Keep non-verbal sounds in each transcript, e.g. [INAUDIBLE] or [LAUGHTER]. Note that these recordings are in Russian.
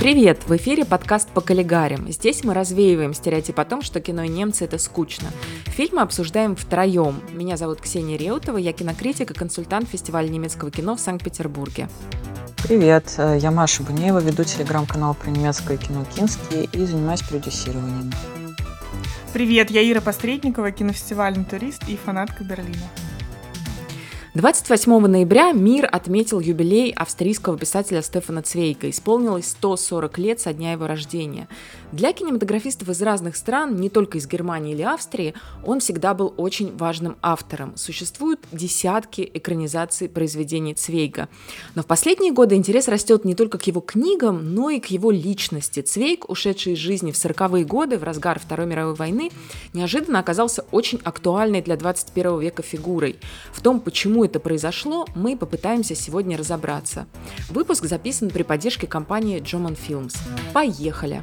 Привет! В эфире подкаст по коллегарям. Здесь мы развеиваем стереотип о том, что кино и немцы – это скучно. Фильмы обсуждаем втроем. Меня зовут Ксения Реутова, я кинокритик и консультант фестиваля немецкого кино в Санкт-Петербурге. Привет, э, я Маша Бунеева, веду телеграм-канал про немецкое кино «Кински» и занимаюсь продюсированием. Привет, я Ира Посредникова, кинофестивальный турист и фанатка Берлина. 28 ноября мир отметил юбилей австрийского писателя Стефана Цвейга. Исполнилось 140 лет со дня его рождения. Для кинематографистов из разных стран, не только из Германии или Австрии, он всегда был очень важным автором. Существуют десятки экранизаций произведений Цвейга. Но в последние годы интерес растет не только к его книгам, но и к его личности. Цвейг, ушедший из жизни в 40-е годы, в разгар Второй мировой войны, неожиданно оказался очень актуальной для 21 века фигурой. В том, почему Почему это произошло, мы попытаемся сегодня разобраться. Выпуск записан при поддержке компании Джоман Films. Поехали!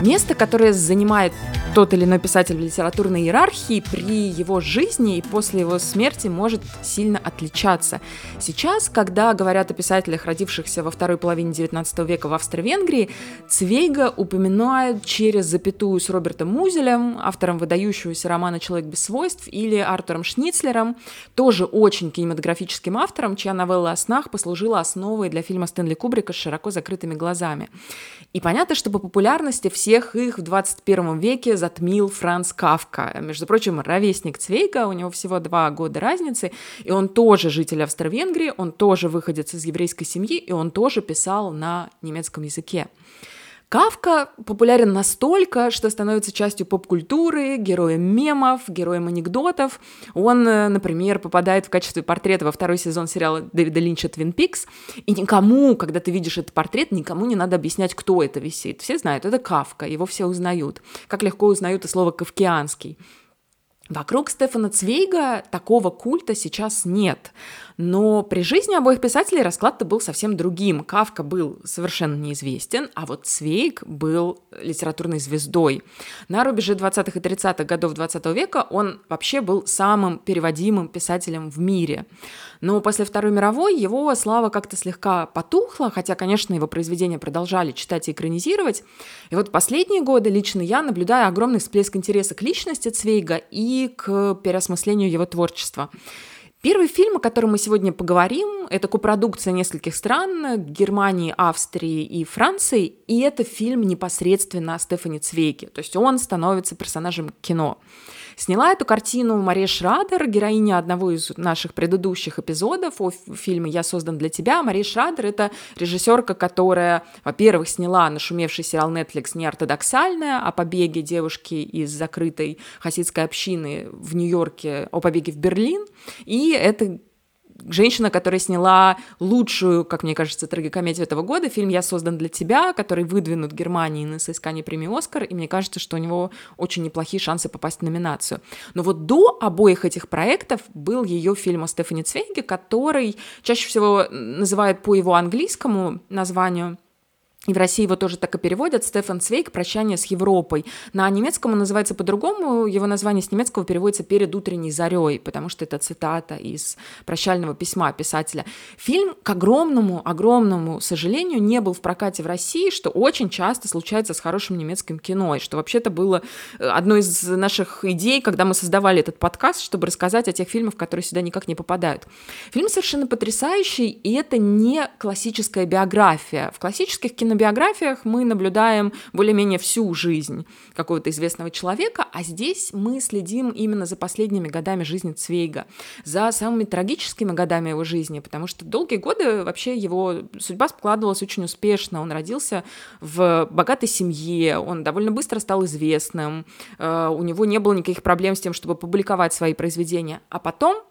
Место, которое занимает тот или иной писатель в литературной иерархии при его жизни и после его смерти может сильно отличаться. Сейчас, когда говорят о писателях, родившихся во второй половине XIX века в Австро-Венгрии, Цвейга упоминают через запятую с Робертом Музелем, автором выдающегося романа «Человек без свойств», или Артуром Шницлером, тоже очень кинематографическим автором, чья новелла о снах послужила основой для фильма Стэнли Кубрика с широко закрытыми глазами. И понятно, что по популярности всех их в 21 веке затмил Франц Кавка. Между прочим, ровесник Цвейга, у него всего два года разницы, и он тоже житель Австро-Венгрии, он тоже выходец из еврейской семьи, и он тоже писал на немецком языке. Кавка популярен настолько, что становится частью поп-культуры, героем мемов, героем анекдотов. Он, э, например, попадает в качестве портрета во второй сезон сериала Дэвида Линча «Твин Пикс», и никому, когда ты видишь этот портрет, никому не надо объяснять, кто это висит. Все знают, это Кавка, его все узнают. Как легко узнают и слово «кавкианский». Вокруг Стефана Цвейга такого культа сейчас нет. Но при жизни обоих писателей расклад-то был совсем другим. Кавка был совершенно неизвестен, а вот Цвейг был литературной звездой. На рубеже 20-х и 30-х годов 20 века он вообще был самым переводимым писателем в мире. Но после Второй мировой его слава как-то слегка потухла, хотя, конечно, его произведения продолжали читать и экранизировать. И вот последние годы лично я наблюдаю огромный всплеск интереса к личности Цвейга и к переосмыслению его творчества. Первый фильм, о котором мы сегодня поговорим, это копродукция нескольких стран, Германии, Австрии и Франции, и это фильм непосредственно о Стефани Цвейке, то есть он становится персонажем кино. Сняла эту картину Мария Шрадер, героиня одного из наших предыдущих эпизодов о фильме «Я создан для тебя». Мария Шрадер — это режиссерка, которая, во-первых, сняла нашумевший сериал Netflix «Неортодоксальная» о побеге девушки из закрытой хасидской общины в Нью-Йорке, о побеге в Берлин. И это женщина, которая сняла лучшую, как мне кажется, трагикомедию этого года, фильм «Я создан для тебя», который выдвинут Германии на соискание премии «Оскар», и мне кажется, что у него очень неплохие шансы попасть в номинацию. Но вот до обоих этих проектов был ее фильм о Стефани Цвейге, который чаще всего называют по его английскому названию и в России его тоже так и переводят. Стефан Цвейк «Прощание с Европой». На немецком он называется по-другому. Его название с немецкого переводится «Перед утренней зарей», потому что это цитата из прощального письма писателя. Фильм, к огромному, огромному сожалению, не был в прокате в России, что очень часто случается с хорошим немецким кино, и что вообще-то было э, одной из наших идей, когда мы создавали этот подкаст, чтобы рассказать о тех фильмах, которые сюда никак не попадают. Фильм совершенно потрясающий, и это не классическая биография. В классических кино биографиях мы наблюдаем более-менее всю жизнь какого-то известного человека, а здесь мы следим именно за последними годами жизни Цвейга, за самыми трагическими годами его жизни, потому что долгие годы вообще его судьба складывалась очень успешно. Он родился в богатой семье, он довольно быстро стал известным, э, у него не было никаких проблем с тем, чтобы публиковать свои произведения. А потом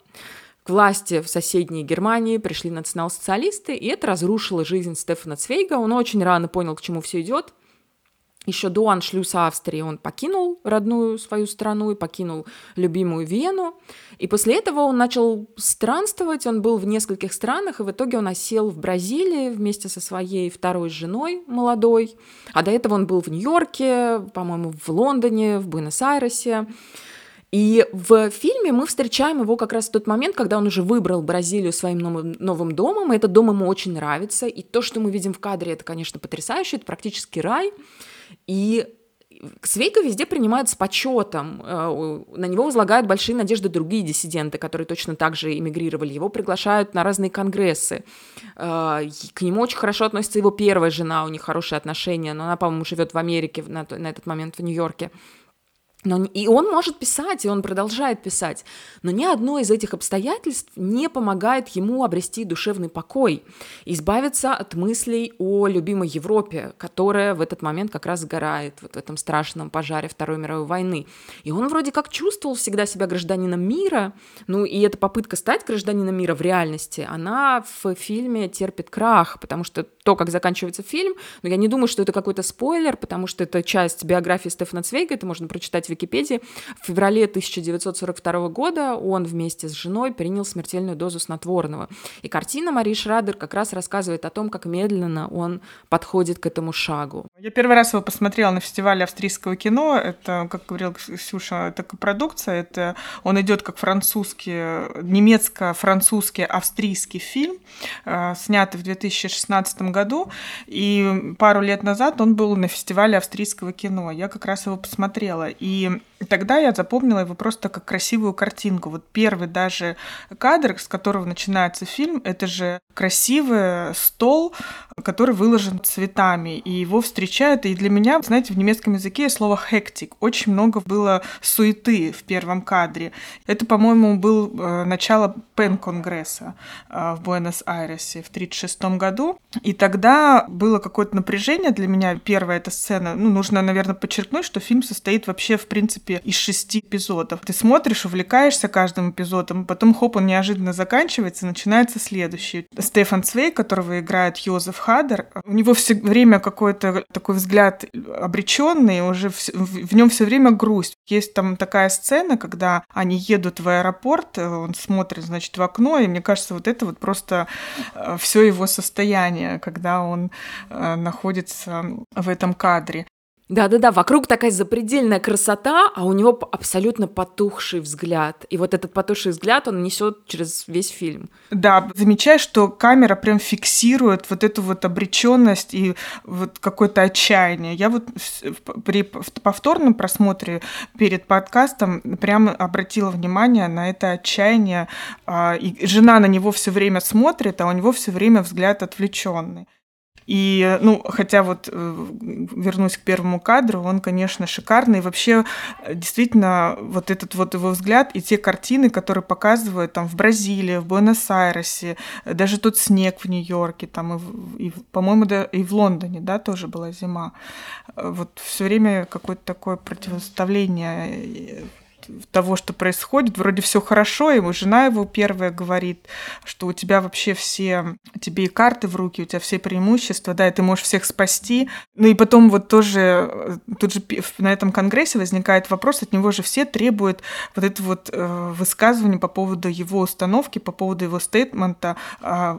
к власти в соседней Германии пришли национал-социалисты, и это разрушило жизнь Стефана Цвейга. Он очень рано понял, к чему все идет. Еще до аншлюса Австрии он покинул родную свою страну и покинул любимую Вену. И после этого он начал странствовать, он был в нескольких странах, и в итоге он осел в Бразилии вместе со своей второй женой молодой. А до этого он был в Нью-Йорке, по-моему, в Лондоне, в Буэнос-Айресе. И в фильме мы встречаем его как раз в тот момент, когда он уже выбрал Бразилию своим новым, новым домом, и этот дом ему очень нравится. И то, что мы видим в кадре, это, конечно, потрясающе, это практически рай. И Свейка везде принимают с почетом. Э, на него возлагают большие надежды другие диссиденты, которые точно так же эмигрировали. Его приглашают на разные конгрессы. Э, к нему очень хорошо относится его первая жена, у них хорошие отношения, но она, по-моему, живет в Америке на, на этот момент, в Нью-Йорке. Но, и он может писать, и он продолжает писать, но ни одно из этих обстоятельств не помогает ему обрести душевный покой, избавиться от мыслей о любимой Европе, которая в этот момент как раз сгорает вот в этом страшном пожаре Второй мировой войны. И он вроде как чувствовал всегда себя гражданином мира, ну и эта попытка стать гражданином мира в реальности, она в фильме терпит крах, потому что то, как заканчивается фильм, но я не думаю, что это какой-то спойлер, потому что это часть биографии Стефана Цвейга, это можно прочитать в Википедии. В феврале 1942 года он вместе с женой принял смертельную дозу снотворного. И картина Марии Шрадер как раз рассказывает о том, как медленно он подходит к этому шагу. Я первый раз его посмотрела на фестивале австрийского кино. Это, как говорил Ксюша, это продукция. Это он идет как французский, немецко-французский, австрийский фильм, э, снятый в 2016 году. И пару лет назад он был на фестивале австрийского кино. Я как раз его посмотрела. И тогда я запомнила его просто как красивую картинку. Вот первый даже кадр, с которого начинается фильм, это же красивый стол, который выложен цветами, и его встречают. И для меня, знаете, в немецком языке слово «хектик». Очень много было суеты в первом кадре. Это, по-моему, был э, начало Пен-конгресса э, в Буэнос-Айресе в 1936 году. И тогда было какое-то напряжение для меня. Первая эта сцена, ну, нужно, наверное, подчеркнуть, что фильм состоит вообще, в принципе, из шести эпизодов. Ты смотришь, увлекаешься каждым эпизодом, потом, хоп, он неожиданно заканчивается, начинается следующий. Стефан Цвей, которого играет Йозеф Хадер, у него все время какой-то такой взгляд обреченный, уже в, в, нем все время грусть. Есть там такая сцена, когда они едут в аэропорт, он смотрит, значит, в окно, и мне кажется, вот это вот просто э, все его состояние, когда он э, находится в этом кадре. Да-да-да, вокруг такая запредельная красота, а у него абсолютно потухший взгляд. И вот этот потухший взгляд он несет через весь фильм. Да, замечаешь, что камера прям фиксирует вот эту вот обреченность и вот какое-то отчаяние. Я вот при повторном просмотре перед подкастом прямо обратила внимание на это отчаяние. А, и жена на него все время смотрит, а у него все время взгляд отвлеченный. И, ну, хотя вот э, вернусь к первому кадру, он, конечно, шикарный. И вообще, э, действительно, вот этот вот его взгляд и те картины, которые показывают там в Бразилии, в Буэнос-Айресе, даже тот снег в Нью-Йорке, там и, и по-моему, да, и в Лондоне, да, тоже была зима. Э, вот все время какое-то такое противоставление того, что происходит. Вроде все хорошо, ему жена его первая говорит, что у тебя вообще все, тебе и карты в руки, у тебя все преимущества, да, и ты можешь всех спасти. Ну и потом вот тоже, э, тут же на этом конгрессе возникает вопрос, от него же все требуют вот это вот э, высказывание по поводу его установки, по поводу его стейтмента э,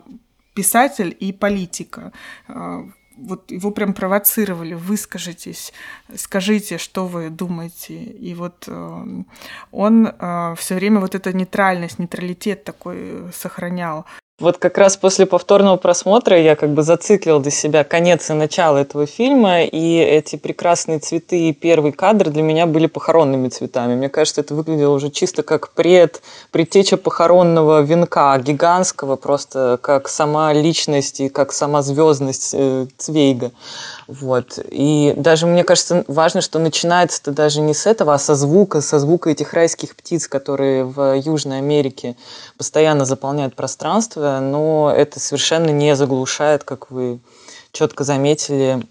писатель и политика. Э, вот его прям провоцировали, выскажитесь, скажите, что вы думаете. И вот э, он э, все время вот эту нейтральность, нейтралитет такой сохранял. Вот как раз после повторного просмотра я как бы зациклил для себя конец и начало этого фильма, и эти прекрасные цветы и первый кадр для меня были похоронными цветами. Мне кажется, это выглядело уже чисто как пред, предтеча похоронного венка, гигантского, просто как сама личность и как сама звездность э, Цвейга. Вот. И даже мне кажется важно, что начинается это даже не с этого, а со звука, со звука этих райских птиц, которые в Южной Америке постоянно заполняют пространство, но это совершенно не заглушает, как вы четко заметили,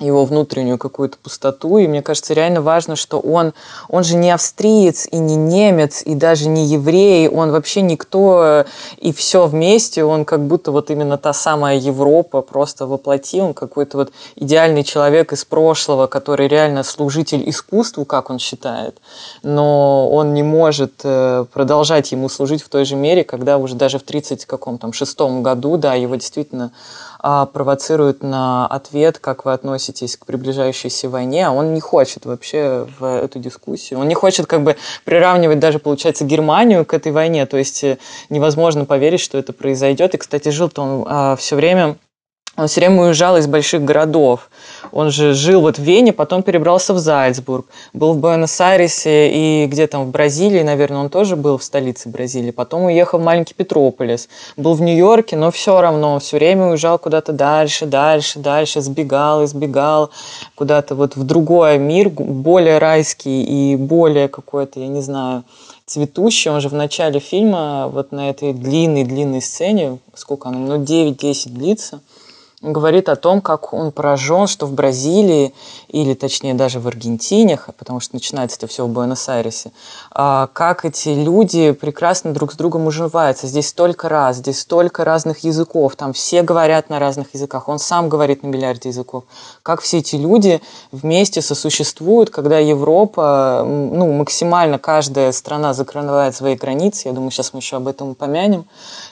его внутреннюю какую-то пустоту. И мне кажется, реально важно, что он, он же не австриец и не немец, и даже не еврей, он вообще никто, и все вместе, он как будто вот именно та самая Европа просто воплотил, он какой-то вот идеальный человек из прошлого, который реально служитель искусству, как он считает, но он не может э, продолжать ему служить в той же мере, когда уже даже в 30 каком там шестом году, да, его действительно провоцирует на ответ, как вы относитесь относитесь к приближающейся войне, а он не хочет вообще в эту дискуссию. Он не хочет как бы приравнивать даже, получается, Германию к этой войне, то есть э, невозможно поверить, что это произойдет. И, кстати, жил-то он а, все время он все время уезжал из больших городов. Он же жил вот в Вене, потом перебрался в Зальцбург, был в Буэнос-Айресе и где там в Бразилии, наверное, он тоже был в столице Бразилии. Потом уехал в маленький Петрополис, был в Нью-Йорке, но все равно все время уезжал куда-то дальше, дальше, дальше, сбегал, избегал куда-то вот в другой мир, более райский и более какой-то, я не знаю, цветущий. Он же в начале фильма вот на этой длинной-длинной сцене, сколько она, ну 9-10 длится – говорит о том, как он поражен, что в Бразилии, или точнее даже в Аргентине, потому что начинается это все в Буэнос-Айресе, а, как эти люди прекрасно друг с другом уживаются. Здесь столько раз, здесь столько разных языков, там все говорят на разных языках, он сам говорит на миллиарде языков. Как все эти люди вместе сосуществуют, когда Европа, ну, максимально каждая страна закрывает свои границы, я думаю, сейчас мы еще об этом упомянем,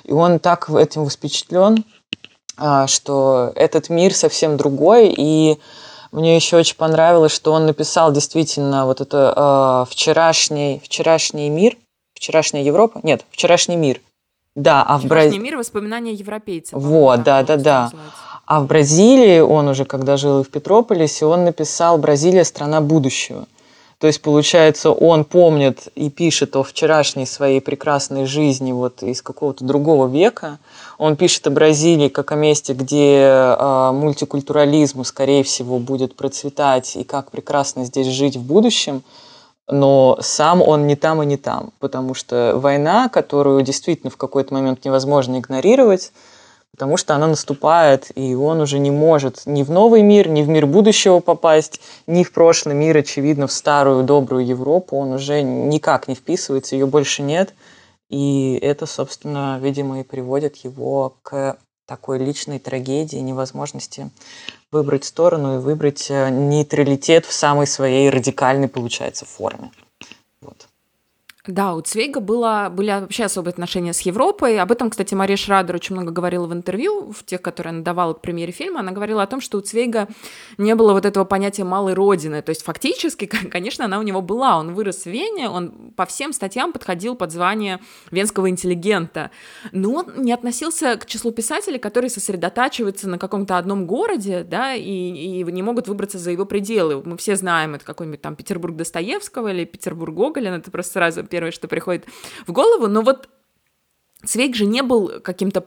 и он так этим впечатлен, что этот мир совсем другой, и мне еще очень понравилось, что он написал действительно вот это э, вчерашний, вчерашний мир, вчерашняя Европа, нет, вчерашний мир. Да, а в Бразилии... мир воспоминания европейцев. Вот, да, да, да. А в Бразилии, он уже когда жил в Петрополисе, он написал «Бразилия – страна будущего». То есть, получается, он помнит и пишет о вчерашней своей прекрасной жизни вот из какого-то другого века. Он пишет о Бразилии как о месте, где э, мультикультурализм, скорее всего, будет процветать и как прекрасно здесь жить в будущем. Но сам он не там и не там, потому что война, которую действительно в какой-то момент невозможно игнорировать, потому что она наступает, и он уже не может ни в новый мир, ни в мир будущего попасть, ни в прошлый мир, очевидно, в старую добрую Европу. Он уже никак не вписывается, ее больше нет. И это, собственно, видимо, и приводит его к такой личной трагедии, невозможности выбрать сторону и выбрать э, нейтралитет в самой своей радикальной, получается, форме. Да, у Цвейга было, были вообще особые отношения с Европой. Об этом, кстати, Мария Шрадер очень много говорила в интервью, в тех, которые она давала к премьере фильма. Она говорила о том, что у Цвейга не было вот этого понятия малой родины. То есть фактически, [LAUGHS] конечно, она у него была. Он вырос в Вене, он по всем статьям подходил под звание венского интеллигента. Но он не относился к числу писателей, которые сосредотачиваются на каком-то одном городе, да, и, и не могут выбраться за его пределы. Мы все знаем, это какой-нибудь там Петербург Достоевского или Петербург Гоголя, это просто сразу первое, что приходит в голову, но вот Цвейк же не был каким-то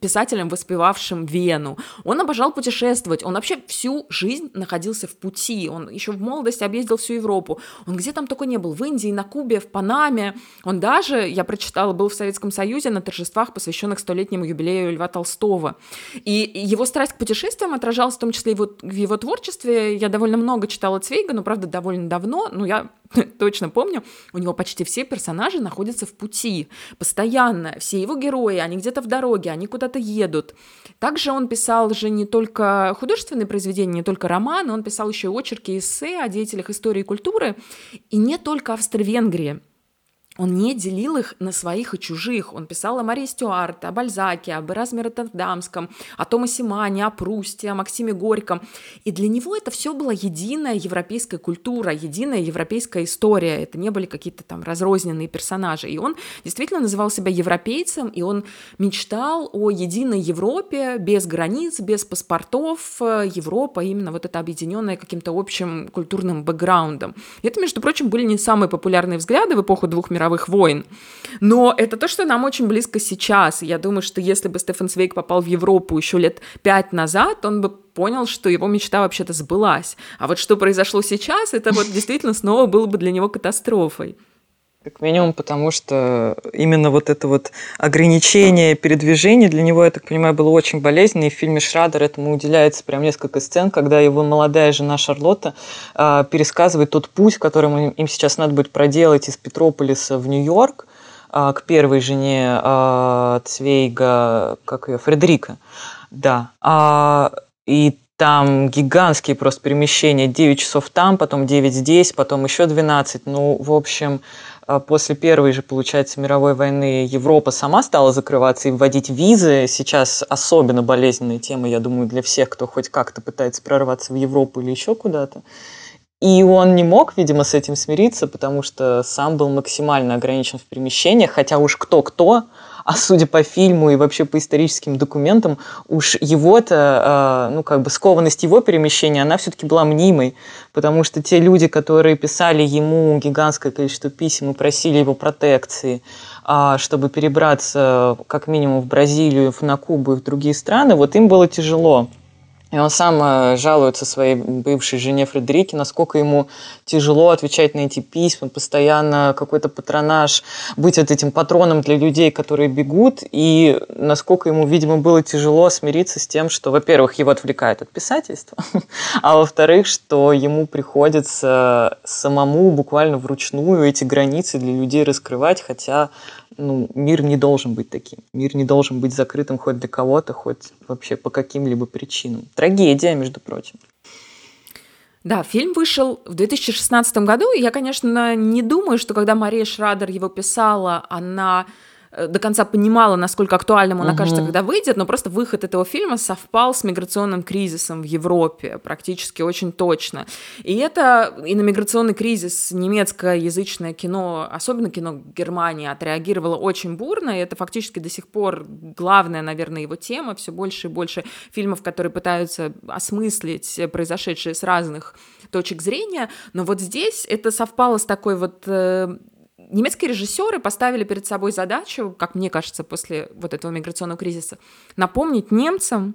писателем, воспевавшим Вену. Он обожал путешествовать. Он вообще всю жизнь находился в пути. Он еще в молодости объездил всю Европу. Он где там только не был. В Индии, на Кубе, в Панаме. Он даже, я прочитала, был в Советском Союзе на торжествах, посвященных столетнему юбилею Льва Толстого. И его страсть к путешествиям отражалась в том числе и в его творчестве. Я довольно много читала Цвейга, но, правда, довольно давно. Но я [LAUGHS] точно помню, у него почти все персонажи находятся в пути, постоянно, все его герои, они где-то в дороге, они куда-то едут. Также он писал же не только художественные произведения, не только романы, он писал еще и очерки, эссе о деятелях истории и культуры, и не только Австро-Венгрии. Он не делил их на своих и чужих. Он писал о Марии Стюарт, о Бальзаке, об Эразме Роттердамском, о Томасе Мане, о Прусте, о Максиме Горьком. И для него это все была единая европейская культура, единая европейская история. Это не были какие-то там разрозненные персонажи. И он действительно называл себя европейцем, и он мечтал о единой Европе без границ, без паспортов. Европа именно вот это объединенная каким-то общим культурным бэкграундом. И это, между прочим, были не самые популярные взгляды в эпоху двух мировых мировых войн. Но это то, что нам очень близко сейчас. Я думаю, что если бы Стефан Свейк попал в Европу еще лет пять назад, он бы понял, что его мечта вообще-то сбылась. А вот что произошло сейчас, это вот действительно снова было бы для него катастрофой. Как минимум, потому что именно вот это вот ограничение передвижения для него, я так понимаю, было очень болезненно. И в фильме «Шрадер» этому уделяется прям несколько сцен, когда его молодая жена Шарлотта э, пересказывает тот путь, которым им сейчас надо будет проделать из Петрополиса в Нью-Йорк э, к первой жене э, Цвейга, как ее, Фредерика. Да. А, и там гигантские просто перемещения, 9 часов там, потом 9 здесь, потом еще 12. Ну, в общем, после первой же, получается, мировой войны Европа сама стала закрываться и вводить визы. Сейчас особенно болезненная тема, я думаю, для всех, кто хоть как-то пытается прорваться в Европу или еще куда-то. И он не мог, видимо, с этим смириться, потому что сам был максимально ограничен в перемещениях, хотя уж кто-кто, а судя по фильму и вообще по историческим документам, уж его-то, э, ну, как бы скованность его перемещения, она все-таки была мнимой, потому что те люди, которые писали ему гигантское количество писем и просили его протекции, э, чтобы перебраться как минимум в Бразилию, на Кубу и в другие страны, вот им было тяжело. И он сам э, жалуется своей бывшей жене Фредерике, насколько ему тяжело отвечать на эти письма, постоянно какой-то патронаж, быть вот этим патроном для людей, которые бегут, и насколько ему, видимо, было тяжело смириться с тем, что, во-первых, его отвлекают от писательства, [LAUGHS] а во-вторых, что ему приходится самому буквально вручную эти границы для людей раскрывать, хотя ну, мир не должен быть таким. Мир не должен быть закрытым хоть для кого-то, хоть вообще по каким-либо причинам. Трагедия, между прочим. Да, фильм вышел в 2016 году, и я, конечно, не думаю, что когда Мария Шрадер его писала, она до конца понимала, насколько актуальным он угу. окажется, когда выйдет, но просто выход этого фильма совпал с миграционным кризисом в Европе практически очень точно. И это и на миграционный кризис немецкоязычное кино, особенно кино Германии, отреагировало очень бурно, и это фактически до сих пор главная, наверное, его тема. Все больше и больше фильмов, которые пытаются осмыслить произошедшее с разных точек зрения. Но вот здесь это совпало с такой вот э, немецкие режиссеры поставили перед собой задачу, как мне кажется, после вот этого миграционного кризиса, напомнить немцам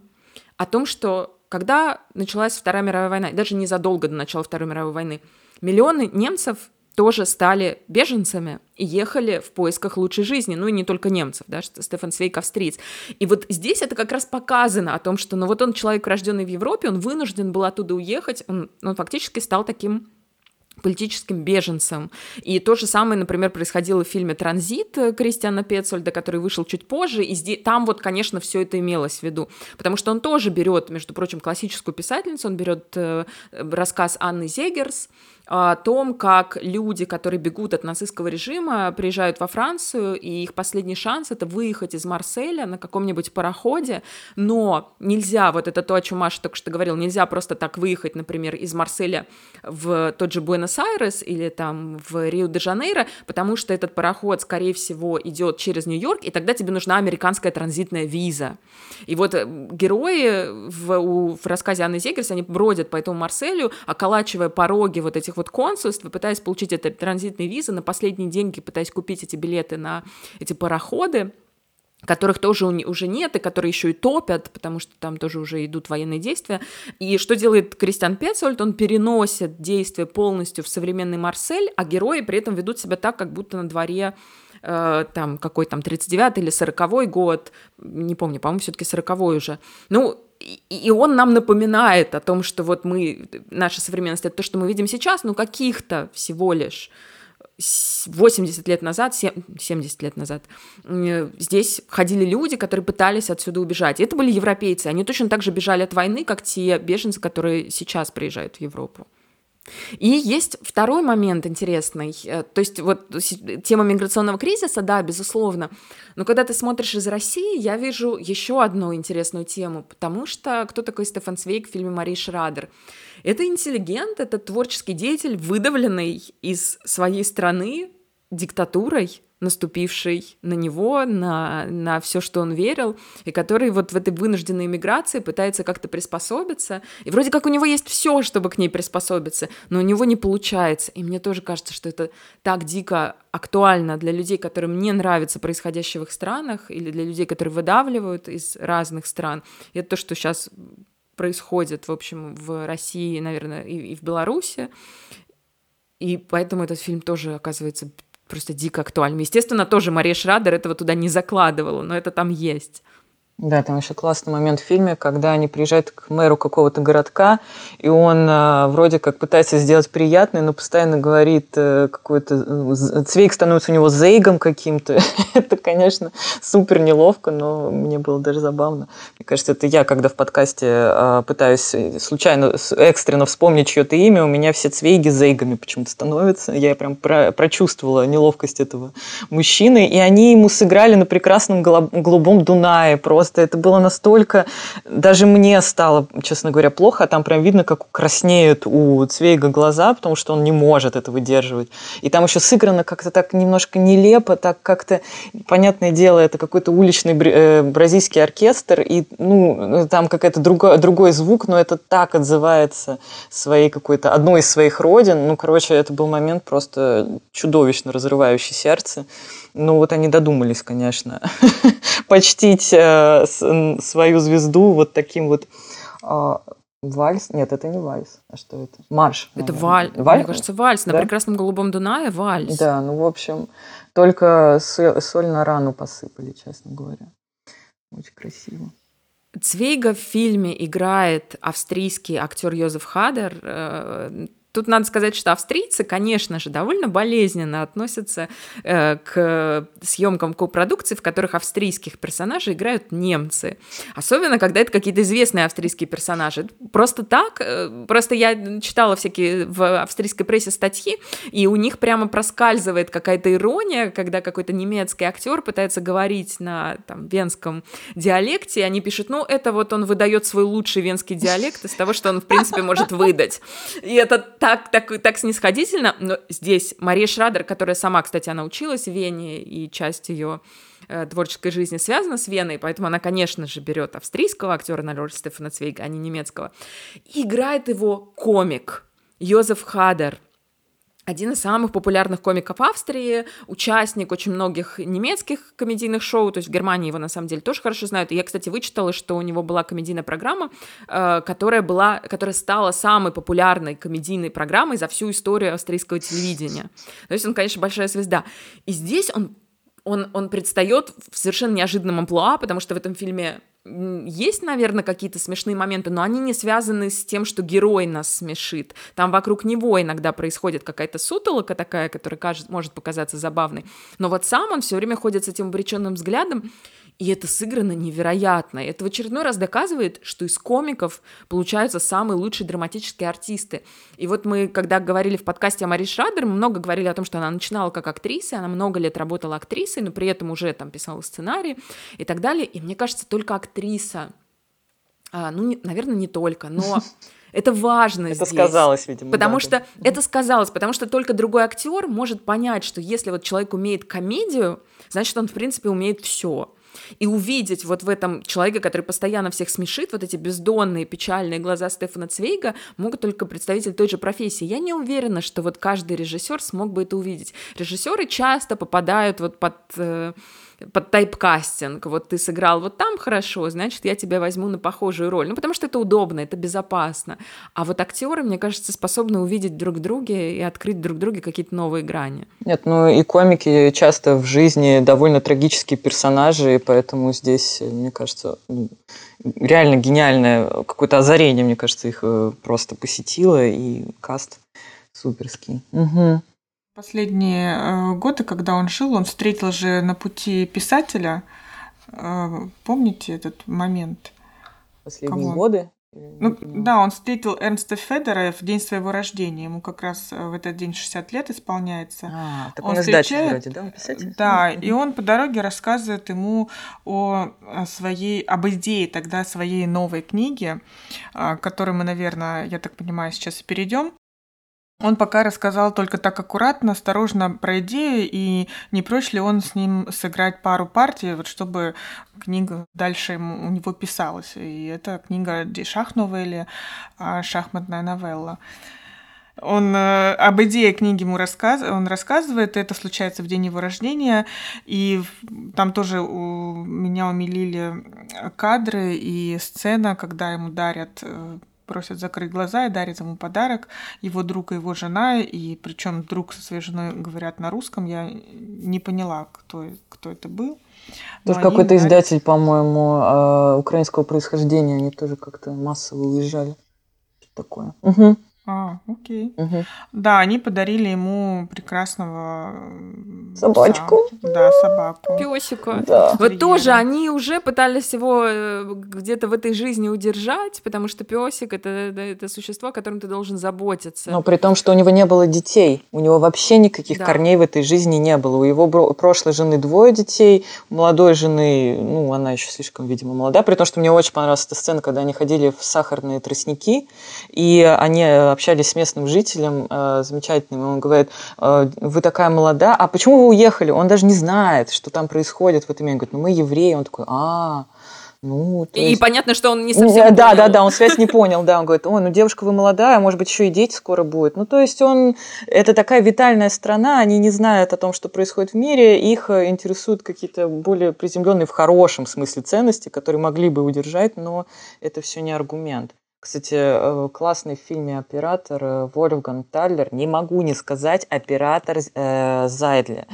о том, что когда началась Вторая мировая война, даже незадолго до начала Второй мировой войны, миллионы немцев тоже стали беженцами и ехали в поисках лучшей жизни. Ну и не только немцев, да, что Стефан Свейк австриец. И вот здесь это как раз показано о том, что ну вот он человек, рожденный в Европе, он вынужден был оттуда уехать, он, он фактически стал таким политическим беженцем. И то же самое, например, происходило в фильме «Транзит» Кристиана Петцольда, который вышел чуть позже, и здесь, там вот, конечно, все это имелось в виду, потому что он тоже берет, между прочим, классическую писательницу, он берет э, рассказ Анны Зегерс, о том, как люди, которые бегут от нацистского режима, приезжают во Францию, и их последний шанс — это выехать из Марселя на каком-нибудь пароходе, но нельзя, вот это то, о чем Маша только что говорил, нельзя просто так выехать, например, из Марселя в тот же Буэнос-Айрес или там в Рио-де-Жанейро, потому что этот пароход, скорее всего, идет через Нью-Йорк, и тогда тебе нужна американская транзитная виза. И вот э, герои в, в рассказе Анны Зегерс, они бродят по этому Марселю, околачивая пороги вот этих вот консульств, пытаясь получить это транзитные визы, на последние деньги пытаясь купить эти билеты на эти пароходы, которых тоже уже нет, и которые еще и топят, потому что там тоже уже идут военные действия. И что делает Кристиан Петцольд? Он переносит действие полностью в современный Марсель, а герои при этом ведут себя так, как будто на дворе э, там какой там 39 или 40 год, не помню, по-моему, все-таки 40 уже. Ну, и он нам напоминает о том, что вот мы, наша современность, это то, что мы видим сейчас, ну, каких-то всего лишь 80 лет назад, 70 лет назад, здесь ходили люди, которые пытались отсюда убежать. Это были европейцы. Они точно так же бежали от войны, как те беженцы, которые сейчас приезжают в Европу. И есть второй момент интересный. Э, то есть вот тема миграционного кризиса, да, безусловно. Но когда ты смотришь из России, я вижу еще одну интересную тему, потому что кто такой Стефан Свейк в фильме Марии Шрадер? Это интеллигент, это творческий деятель, выдавленный из своей страны диктатурой, наступивший на него, на, на все, что он верил, и который вот в этой вынужденной иммиграции пытается как-то приспособиться. И вроде как у него есть все, чтобы к ней приспособиться, но у него не получается. И мне тоже кажется, что это так дико актуально для людей, которым не нравится происходящее в их странах, или для людей, которые выдавливают из разных стран. И это то, что сейчас происходит, в общем, в России, наверное, и, и в Беларуси. И поэтому этот фильм тоже оказывается просто дико актуальным. Естественно, тоже Мария Шрадер этого туда не закладывала, но это там есть. Да, там еще классный момент в фильме, когда они приезжают к мэру какого-то городка, и он э, вроде как пытается сделать приятное, но постоянно говорит э, какой-то... Э, Цвейк становится у него зейгом каким-то. [LAUGHS] это, конечно, супер неловко, но мне было даже забавно. Мне кажется, это я, когда в подкасте э, пытаюсь случайно, экстренно вспомнить чье-то имя, у меня все Цвейги зейгами почему-то становятся. Я прям про прочувствовала неловкость этого мужчины, и они ему сыграли на прекрасном голубом Дунае просто просто это было настолько... Даже мне стало, честно говоря, плохо. А там прям видно, как краснеют у Цвейга глаза, потому что он не может это выдерживать. И там еще сыграно как-то так немножко нелепо, так как-то, понятное дело, это какой-то уличный э, бразильский оркестр, и ну, там какой-то другой, другой звук, но это так отзывается своей какой-то, одной из своих родин. Ну, короче, это был момент просто чудовищно разрывающий сердце. Ну, вот они додумались, конечно, [LAUGHS] почтить э, свою звезду вот таким вот э, вальс. Нет, это не вальс. А что это? Марш. Это валь. валь. Мне кажется, вальс. Да? На прекрасном голубом Дунае вальс. Да, ну, в общем, только соль на рану посыпали, честно говоря. Очень красиво. Цвейга в фильме играет австрийский актер Йозеф Хадер. Тут надо сказать, что австрийцы, конечно же, довольно болезненно относятся э, к съемкам копродукций, в которых австрийских персонажей играют немцы. Особенно, когда это какие-то известные австрийские персонажи. Просто так, э, просто я читала всякие в австрийской прессе статьи, и у них прямо проскальзывает какая-то ирония, когда какой-то немецкий актер пытается говорить на там, венском диалекте, и они пишут, ну, это вот он выдает свой лучший венский диалект из того, что он, в принципе, может выдать. И это так, так, так снисходительно, но здесь Мария Шрадер, которая сама, кстати, она училась в Вене, и часть ее э, творческой жизни связана с Веной, поэтому она, конечно же, берет австрийского актера на роль Стефана Цвейга, а не немецкого. И играет его комик Йозеф Хадер – один из самых популярных комиков Австрии, участник очень многих немецких комедийных шоу, то есть в Германии его на самом деле тоже хорошо знают. И я, кстати, вычитала, что у него была комедийная программа, э, которая была, которая стала самой популярной комедийной программой за всю историю австрийского телевидения. То есть он, конечно, большая звезда. И здесь он он, он предстает в совершенно неожиданном амплуа, потому что в этом фильме есть, наверное, какие-то смешные моменты, но они не связаны с тем, что герой нас смешит. Там вокруг него иногда происходит какая-то сутолока такая, которая кажется, может показаться забавной. Но вот сам он все время ходит с этим обреченным взглядом, и это сыграно невероятно. Это в очередной раз доказывает, что из комиков получаются самые лучшие драматические артисты. И вот мы, когда говорили в подкасте о Мари Шрадер, мы много говорили о том, что она начинала как актриса, она много лет работала актрисой, но при этом уже там писала сценарии и так далее. И мне кажется, только актриса, а, ну, не, наверное, не только, но [LAUGHS] это важно это здесь. сказалось, видимо. Потому да, что да. это сказалось, потому что только другой актер может понять, что если вот человек умеет комедию, значит, он, в принципе, умеет все. И увидеть вот в этом человека, который постоянно всех смешит, вот эти бездонные печальные глаза Стефана Цвейга, могут только представители той же профессии. Я не уверена, что вот каждый режиссер смог бы это увидеть. Режиссеры часто попадают вот под э, под тайпкастинг. Вот ты сыграл вот там хорошо, значит, я тебя возьму на похожую роль. Ну, потому что это удобно, это безопасно. А вот актеры, мне кажется, способны увидеть друг в друге и открыть друг друге какие-то новые грани. Нет, ну и комики часто в жизни довольно трагические персонажи, и поэтому здесь, мне кажется, реально гениальное какое-то озарение, мне кажется, их э, просто посетило, и каст суперский. Угу. Последние э, годы, когда он жил, он встретил же на пути писателя. Э, помните этот момент? Последние Кого? годы? Ну, да, он встретил Эрнста Федера в день своего рождения. Ему как раз э, в этот день 60 лет исполняется. А, так он, он встречает... вроде, да, он писатель? Да, и он по дороге рассказывает ему о своей, об идее тогда своей новой книги, к которой мы, наверное, я так понимаю, сейчас перейдем. Он пока рассказал только так аккуратно, осторожно про идею, и не прочь ли он с ним сыграть пару партий, вот чтобы книга дальше ему, у него писалась. И это книга шах новелли, а шахматная новелла. Он э, об идее книги ему рассказ, он рассказывает, это случается в день его рождения, и там тоже у меня умилили кадры и сцена, когда ему дарят э, просят закрыть глаза и дарит ему подарок. Его друг и его жена, и причем друг со своей женой говорят на русском. Я не поняла, кто, кто это был. Тоже какой-то дарят... издатель, по-моему, э, украинского происхождения. Они тоже как-то массово уезжали. Что такое. Угу. А, окей. Угу. Да, они подарили ему прекрасного собачку. Пса. Да, собаку. Песика. Да. Вот тоже они уже пытались его э, где-то в этой жизни удержать, потому что песик это, это, это существо, о котором ты должен заботиться. Но при том, что у него не было детей. У него вообще никаких да. корней в этой жизни не было. У его прошлой жены двое детей, у молодой жены, ну, она еще слишком, видимо, молода. При том, что мне очень понравилась эта сцена, когда они ходили в сахарные тростники, и они общались с местным жителем э, замечательным, и он говорит, э, вы такая молодая, а почему вы уехали? Он даже не знает, что там происходит в этом мире. Он говорит, ну мы евреи. Он такой, а, ну, и есть... понятно, что он не совсем Да, понял. да, да, он связь не понял, да, он говорит, ой, ну девушка вы молодая, может быть, еще и дети скоро будут. Ну, то есть он, это такая витальная страна, они не знают о том, что происходит в мире, их э, интересуют какие-то более приземленные в хорошем смысле ценности, которые могли бы удержать, но это все не аргумент. Кстати, э, классный в фильме «Оператор» э, Вольфган Таллер, не могу не сказать, оператор э, Зайдли,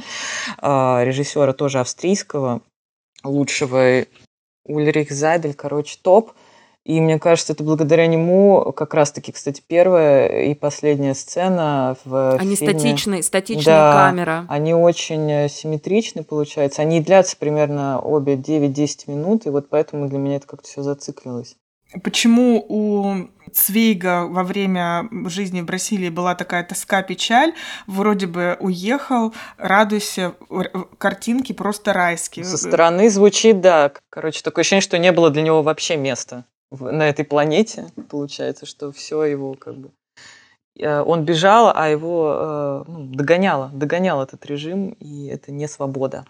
э, режиссера тоже австрийского, лучшего Ульрих Зайдель, короче, топ. И мне кажется, это благодаря нему как раз-таки, кстати, первая и последняя сцена в Они фильме. статичные, статичная да, камера. Они очень э, симметричны, получается. Они длятся примерно обе 9-10 минут, и вот поэтому для меня это как-то все зациклилось. Почему у Цвейга во время жизни в Бразилии была такая тоска, печаль, вроде бы уехал, радуйся, картинки просто райские. Со стороны звучит, да. Короче, такое ощущение, что не было для него вообще места на этой планете. Получается, что все его как бы... Э, он бежал, а его э, ну, догоняло, догонял этот режим, и это не свобода.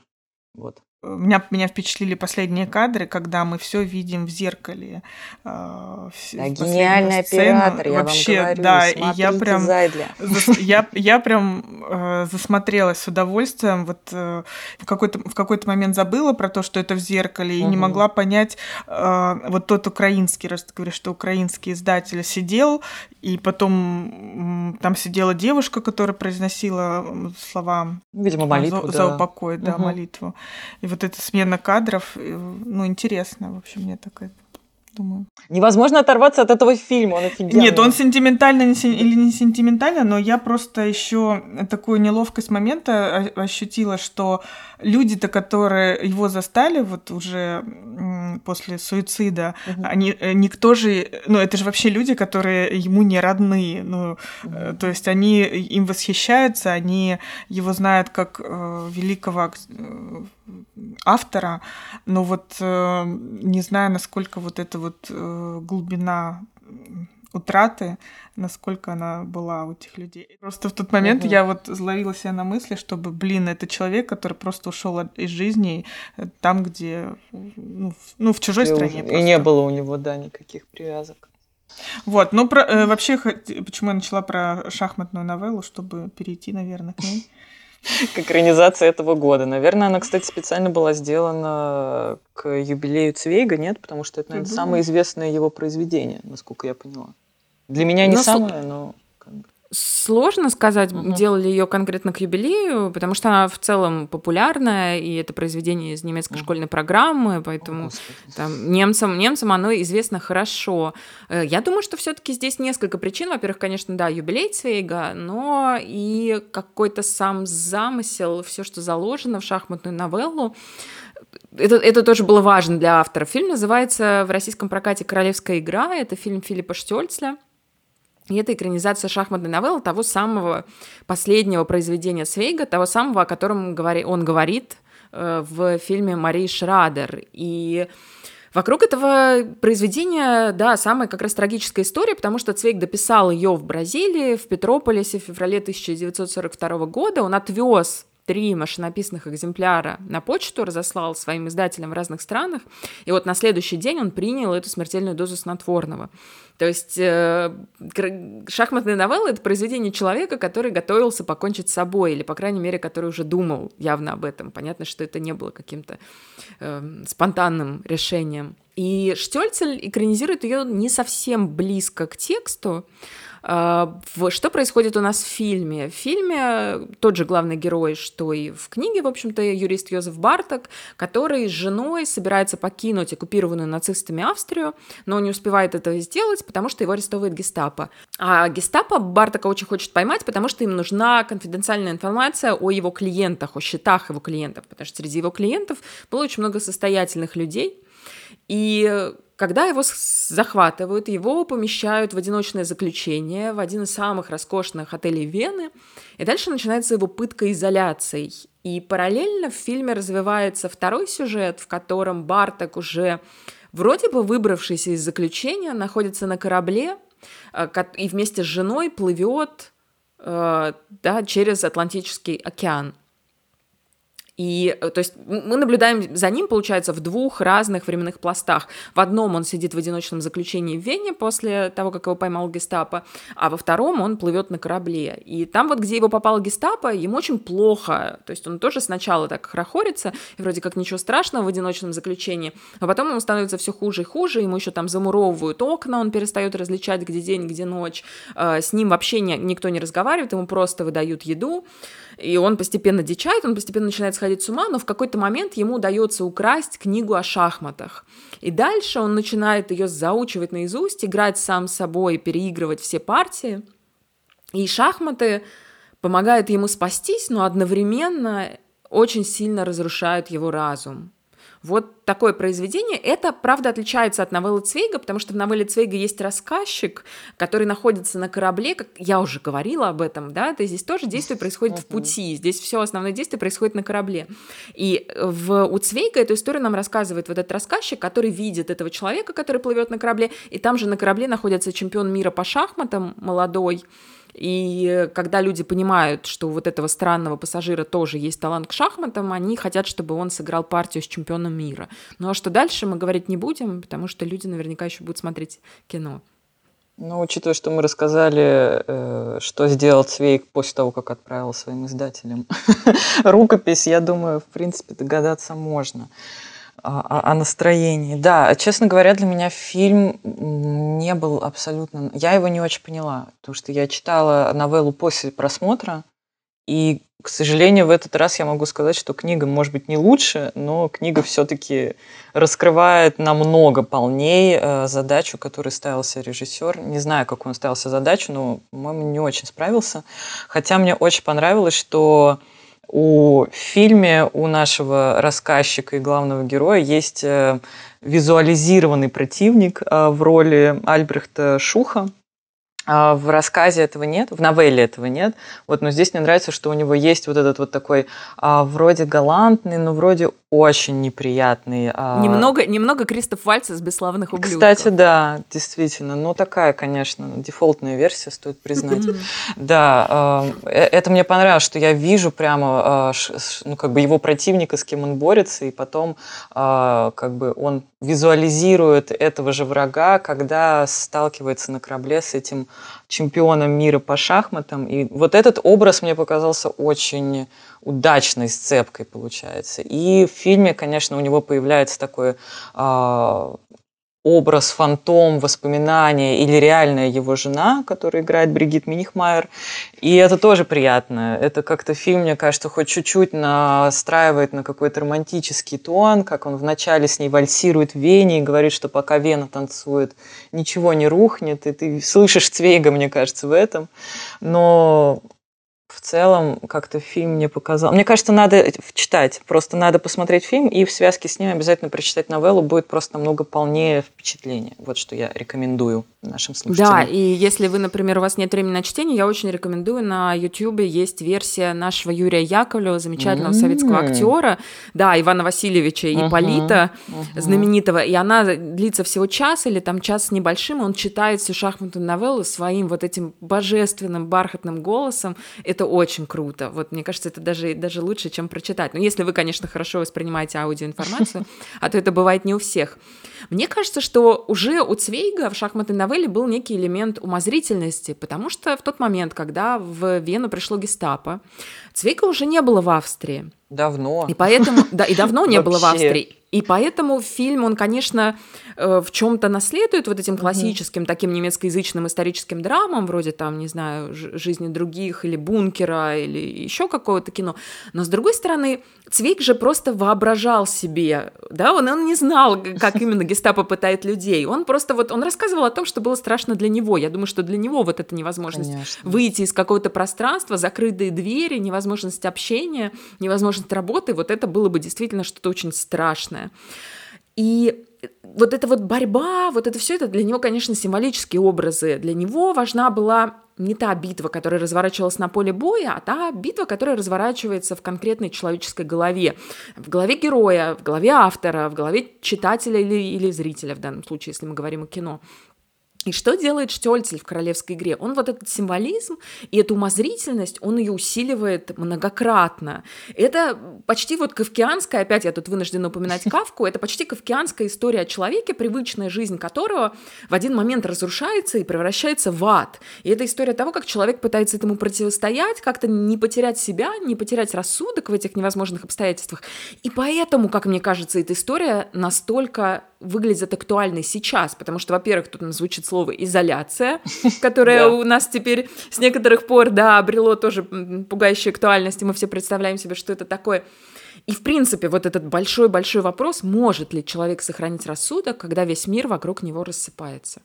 Вот меня, меня впечатлили последние кадры, когда мы все видим в зеркале. Э, да, гениальный сцену. оператор, я Вообще, вам говорю. Да, и я прям, я, я прям э, засмотрелась с удовольствием. Вот э, в какой-то в какой-то момент забыла про то, что это в зеркале, и угу. не могла понять э, вот тот украинский, раз ты говоришь, что украинский издатель сидел, и потом там сидела девушка, которая произносила слова. Видимо, молитву. За, да. за упокой, да, угу. молитву. И вот эта смена кадров, э, ну, интересно, в общем, мне такое думаю. Невозможно оторваться от этого фильма, он офигенный. Нет, он сентиментально или не сентиментально, но я просто еще такую неловкость момента ощутила, что люди-то, которые его застали вот уже после суицида, угу. они э, никто же, ну это же вообще люди, которые ему не родные, ну угу. то есть они им восхищаются, они его знают как э, великого автора, но вот э, не знаю, насколько вот эта вот э, глубина утраты, насколько она была у этих людей. Просто в тот момент угу. я вот зловила себя на мысли, чтобы, блин, это человек, который просто ушел из жизни э, там, где, ну, в, ну, в чужой и стране. Уже, и не было у него, да, никаких привязок. Вот, ну про, э, вообще, почему я начала про шахматную новеллу, чтобы перейти, наверное, к ней. [LAUGHS] к экранизации этого года. Наверное, она, кстати, специально была сделана к юбилею Цвейга, нет? Потому что это, наверное, самое известное его произведение, насколько я поняла. Для меня не но самое, но... Сложно сказать, угу. делали ее конкретно к юбилею, потому что она в целом популярная, и это произведение из немецкой угу. школьной программы, поэтому О, там, немцам, немцам оно известно хорошо. Э, я думаю, что все-таки здесь несколько причин. Во-первых, конечно, да, юбилей Цвейга, но и какой-то сам замысел, все, что заложено в шахматную новеллу. Это, это тоже было важно для автора. Фильм называется в российском прокате «Королевская игра». Это фильм Филиппа Штольцля. И это экранизация шахматной новеллы того самого последнего произведения Свейга, того самого, о котором он говорит э, в фильме Марии Шрадер. И Вокруг этого произведения, да, самая как раз трагическая история, потому что Цвейк дописал ее в Бразилии, в Петрополисе в феврале 1942 года. Он отвез три машинописных экземпляра на почту, разослал своим издателям в разных странах, и вот на следующий день он принял эту смертельную дозу снотворного. То есть э, шахматная новелла — это произведение человека, который готовился покончить с собой, или, по крайней мере, который уже думал явно об этом. Понятно, что это не было каким-то э, спонтанным решением. И Штёльцель экранизирует ее не совсем близко к тексту, что происходит у нас в фильме? В фильме тот же главный герой, что и в книге, в общем-то, юрист Йозеф Барток, который с женой собирается покинуть оккупированную нацистами Австрию, но не успевает этого сделать, потому что его арестовывает гестапо. А гестапо Бартока очень хочет поймать, потому что им нужна конфиденциальная информация о его клиентах, о счетах его клиентов, потому что среди его клиентов было очень много состоятельных людей, и когда его захватывают, его помещают в одиночное заключение в один из самых роскошных отелей Вены, и дальше начинается его пытка изоляцией. И параллельно в фильме развивается второй сюжет, в котором Барток уже вроде бы выбравшийся из заключения находится на корабле э, и вместе с женой плывет э, да, через Атлантический океан. И, э, то есть, мы наблюдаем за ним, получается, в двух разных временных пластах. В одном он сидит в одиночном заключении в Вене после того, как его поймал гестапо, а во втором он плывет на корабле. И там вот, где его попал гестапо, ему очень плохо. То есть он тоже сначала так хорохорится, и вроде как ничего страшного в одиночном заключении, а потом ему становится все хуже и хуже, ему еще там замуровывают окна, он перестает различать, где день, где ночь. Э, с ним вообще никто не разговаривает, ему просто выдают еду. И он постепенно дичает, он постепенно начинает сходить с ума, но в какой-то момент ему удается украсть книгу о шахматах. И дальше он начинает ее заучивать наизусть, играть сам с собой, переигрывать все партии. И шахматы помогают ему спастись, но одновременно очень сильно разрушают его разум. Вот такое произведение. Это, правда, отличается от новеллы Цвейга, потому что в новелле Цвейга есть рассказчик, который находится на корабле, как я уже говорила об этом, да, то здесь тоже действие происходит в пути, здесь все основное действие происходит на корабле. И в, у Цвейга эту историю нам рассказывает вот этот рассказчик, который видит этого человека, который плывет на корабле, и там же на корабле находится чемпион мира по шахматам, молодой, и когда люди понимают, что у вот этого странного пассажира тоже есть талант к шахматам, они хотят, чтобы он сыграл партию с чемпионом мира. Ну а что дальше, мы говорить не будем, потому что люди наверняка еще будут смотреть кино. Ну, учитывая, что мы рассказали, э, что сделал Цвейк после того, как отправил своим издателям [LAUGHS] рукопись, я думаю, в принципе, догадаться можно о, о настроении. Да, честно говоря, для меня фильм не был абсолютно... Я его не очень поняла, потому что я читала новеллу после просмотра, и, к сожалению, в этот раз я могу сказать, что книга, может быть, не лучше, но книга все-таки раскрывает намного полнее э, задачу, которую ставился режиссер. Не знаю, как он ставился задачу, но, по-моему, не очень справился. Хотя мне очень понравилось, что у фильме у нашего рассказчика и главного героя есть э, визуализированный противник э, в роли Альбрехта Шуха. А в рассказе этого нет, в новелле этого нет. Вот, но здесь мне нравится, что у него есть вот этот вот такой а, вроде галантный, но вроде очень неприятный. А... Немного, немного Кристоф Вальц из «Бесславных ублюдков». Кстати, да, действительно. Ну, такая, конечно, дефолтная версия, стоит признать. Да, а, э, это мне понравилось, что я вижу прямо, а, ну, как бы его противника, с кем он борется, и потом как бы он визуализирует этого же врага, когда сталкивается на корабле с этим чемпионом мира по шахматам. И вот этот образ мне показался очень удачной сцепкой, получается. И в фильме, конечно, у него появляется такой э, образ, фантом, воспоминания или реальная его жена, которая играет Бригит Минихмайер. И это тоже приятно. Это как-то фильм, мне кажется, хоть чуть-чуть настраивает на какой-то романтический тон, как он вначале с ней вальсирует в Вене и говорит, что пока Вена танцует, ничего не рухнет. И ты слышишь Цвейга, мне кажется, в этом. Но в целом как-то фильм мне показал. Мне кажется, надо читать. Просто надо посмотреть фильм и в связке с ним обязательно прочитать новеллу. Будет просто намного полнее впечатление. Вот что я рекомендую нашим слушателям. Да, и если вы, например, у вас нет времени на чтение, я очень рекомендую. На YouTube есть версия нашего Юрия Яковлева, замечательного mm-hmm. советского актера, да, Ивана Васильевича Ипполита, uh-huh. uh-huh. знаменитого. И она длится всего час или там час с небольшим, и он читает всю шахматную новеллу своим вот этим божественным бархатным голосом. Это очень круто. Вот мне кажется, это даже, даже лучше, чем прочитать. Но если вы, конечно, хорошо воспринимаете аудиоинформацию, [LAUGHS] а то это бывает не у всех. Мне кажется, что уже у Цвейга в шахматной новелле был некий элемент умозрительности, потому что в тот момент, когда в Вену пришло гестапо, Цвейга уже не было в Австрии. Давно. И поэтому, да, и давно не было в Австрии. И поэтому фильм, он, конечно, э, в чем-то наследует вот этим классическим mm-hmm. таким немецкоязычным историческим драмам, вроде там, не знаю, «Жизни других» или «Бункера» или еще какого-то кино. Но, с другой стороны, Цвейк же просто воображал себе, да, он, он не знал, как [LAUGHS] именно гестапо пытает людей. Он просто вот, он рассказывал о том, что было страшно для него. Я думаю, что для него вот эта невозможность Конечно. выйти из какого-то пространства, закрытые двери, невозможность общения, невозможность работы, вот это было бы действительно что-то очень страшное. И вот эта вот борьба, вот это все это для него, конечно, символические образы. Для него важна была не та битва, которая разворачивалась на поле боя, а та битва, которая разворачивается в конкретной человеческой голове. В голове героя, в голове автора, в голове читателя или, или зрителя, в данном случае, если мы говорим о кино. И что делает Штольцель в «Королевской игре»? Он вот этот символизм и эту умозрительность, он ее усиливает многократно. Это почти вот кавкианская, опять я тут вынуждена упоминать [LAUGHS] Кавку, это почти кавкианская история о человеке, привычная жизнь которого в один момент разрушается и превращается в ад. И это история того, как человек пытается этому противостоять, как-то не потерять себя, не потерять рассудок в этих невозможных обстоятельствах. И поэтому, как мне кажется, эта история настолько выглядит актуальной сейчас, потому что, во-первых, тут звучит слово изоляция, [LAUGHS] которое у нас теперь с некоторых пор, да, обрело тоже пугающую актуальность, и мы все представляем себе, что это такое. И, в принципе, вот этот большой-большой вопрос, может ли человек сохранить рассудок, когда весь мир вокруг него рассыпается?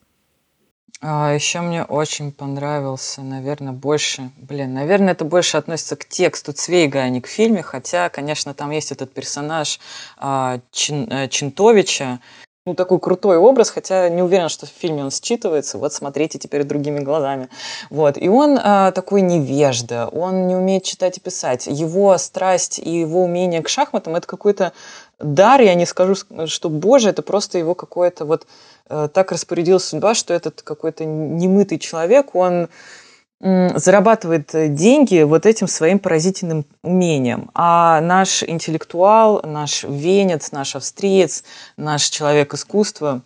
А, еще мне очень понравился, наверное, больше, блин, наверное, это больше относится к тексту Цвейга, а не к фильме, хотя, конечно, там есть этот персонаж а, Чин, а, Чинтовича, ну, такой крутой образ, хотя не уверен, что в фильме он считывается. Вот смотрите теперь другими глазами. Вот. И он а, такой невежда, он не умеет читать и писать. Его страсть и его умение к шахматам – это какой-то дар, я не скажу, что боже, это просто его какое-то вот а, так распорядилась судьба, что этот какой-то немытый человек, он зарабатывает э, деньги вот этим своим поразительным умением. А наш интеллектуал, наш венец, наш австриец, наш человек искусства,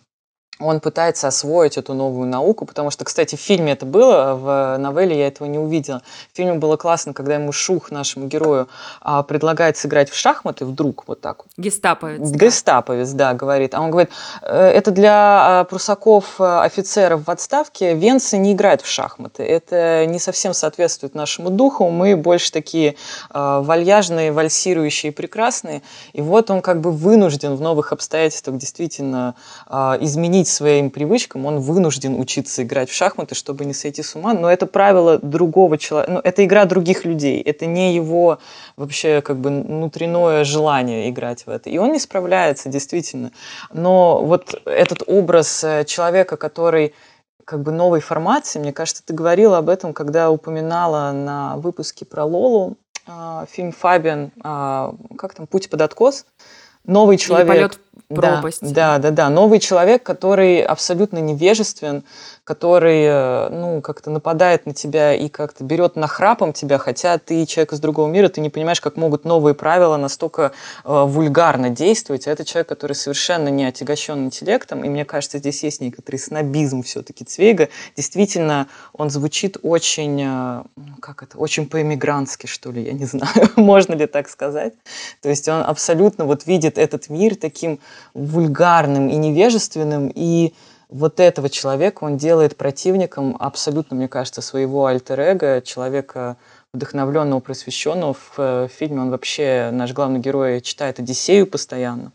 он пытается освоить эту новую науку, потому что, кстати, в фильме это было, в новелле я этого не увидела. В фильме было классно, когда ему Шух, нашему герою, а, предлагает сыграть в шахматы вдруг вот так вот. Гестаповец. Гестаповец, да, говорит. А он говорит, «Э, это для а, прусаков э, офицеров в отставке, венцы не играют в шахматы. Это не совсем соответствует нашему духу. Мы больше такие а, вальяжные, вальсирующие, прекрасные. И вот он как бы вынужден в новых обстоятельствах действительно изменить изменить своим привычкам, он вынужден учиться играть в шахматы, чтобы не сойти с ума. Но это правило другого человека, ну, это игра других людей, это не его вообще как бы внутреннее желание играть в это. И он не справляется, действительно. Но вот этот образ э, человека, который как бы новой формации, мне кажется, ты говорила об этом, когда упоминала на выпуске про Лолу а, фильм Фабиан, а, как там, «Путь под откос», новый человек. Или полет пропасть. Да, да, да, да. Новый человек, который абсолютно невежествен, который, э, ну, как-то нападает на тебя и как-то берет нахрапом тебя, хотя ты человек из другого мира, ты не понимаешь, как могут новые правила настолько э, вульгарно действовать. А это человек, который совершенно не отягощен интеллектом, и мне кажется, здесь есть некоторый снобизм все-таки Цвейга. Действительно, он звучит очень, э, как это, очень по-эмигрантски, что ли, я не [LAUGHS] знаю, можно ли так сказать. То есть он абсолютно вот видит этот мир таким вульгарным и невежественным, и вот этого человека он делает противником абсолютно, мне кажется, своего альтер-эго, человека вдохновленного, просвещенного. В э, фильме он вообще, наш главный герой, читает Одиссею постоянно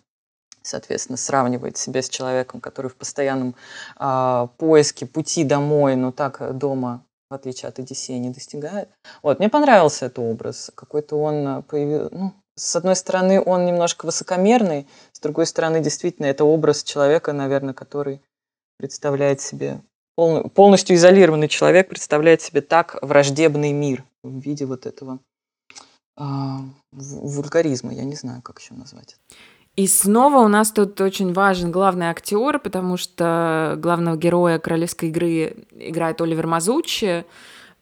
соответственно, сравнивает себя с человеком, который в постоянном э, поиске пути домой, но так дома, в отличие от Одиссея, не достигает. Вот, мне понравился этот образ. Какой-то он появился, ну, с одной стороны, он немножко высокомерный, с другой стороны, действительно, это образ человека, наверное, который представляет себе полностью изолированный человек представляет себе так враждебный мир в виде вот этого э, вульгаризма, я не знаю, как еще назвать И снова у нас тут очень важен главный актер, потому что главного героя королевской игры играет Оливер Мазучи.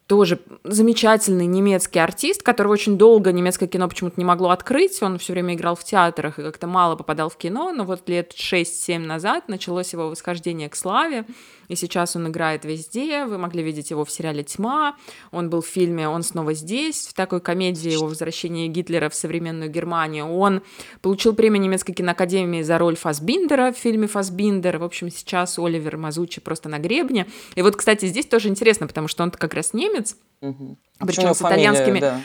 Тоже замечательный немецкий артист, которого очень долго немецкое кино почему-то не могло открыть. Он все время играл в театрах и как-то мало попадал в кино, но вот лет 6-7 назад началось его восхождение к славе, и сейчас он играет везде. Вы могли видеть его в сериале «Тьма», он был в фильме «Он снова здесь», в такой комедии его возвращение Гитлера в современную Германию. Он получил премию немецкой киноакадемии за роль Фасбиндера в фильме «Фасбиндер». В общем, сейчас Оливер Мазучи просто на гребне. И вот, кстати, здесь тоже интересно, потому что он как раз немец, немец, угу. причем с итальянскими, да.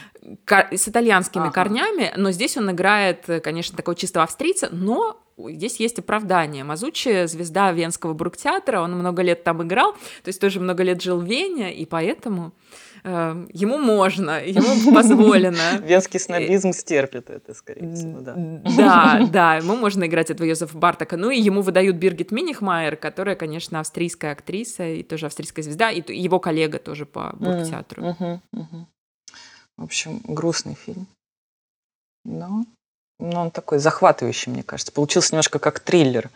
кор, с итальянскими ага. корнями, но здесь он играет, конечно, такого чистого австрийца, но здесь есть оправдание. Мазучи — звезда Венского бургтеатра, он много лет там играл, то есть тоже много лет жил в Вене, и поэтому э, ему можно, ему позволено. [LAUGHS] Венский снобизм стерпит это, скорее всего, да. Да, да, ему можно играть этого Йозефа Бартака. Ну и ему выдают Биргит Минихмайер, которая, конечно, австрийская актриса и тоже австрийская звезда, и его коллега тоже по бургтеатру. В общем, грустный фильм. Но ну, он такой захватывающий, мне кажется. Получился немножко как триллер,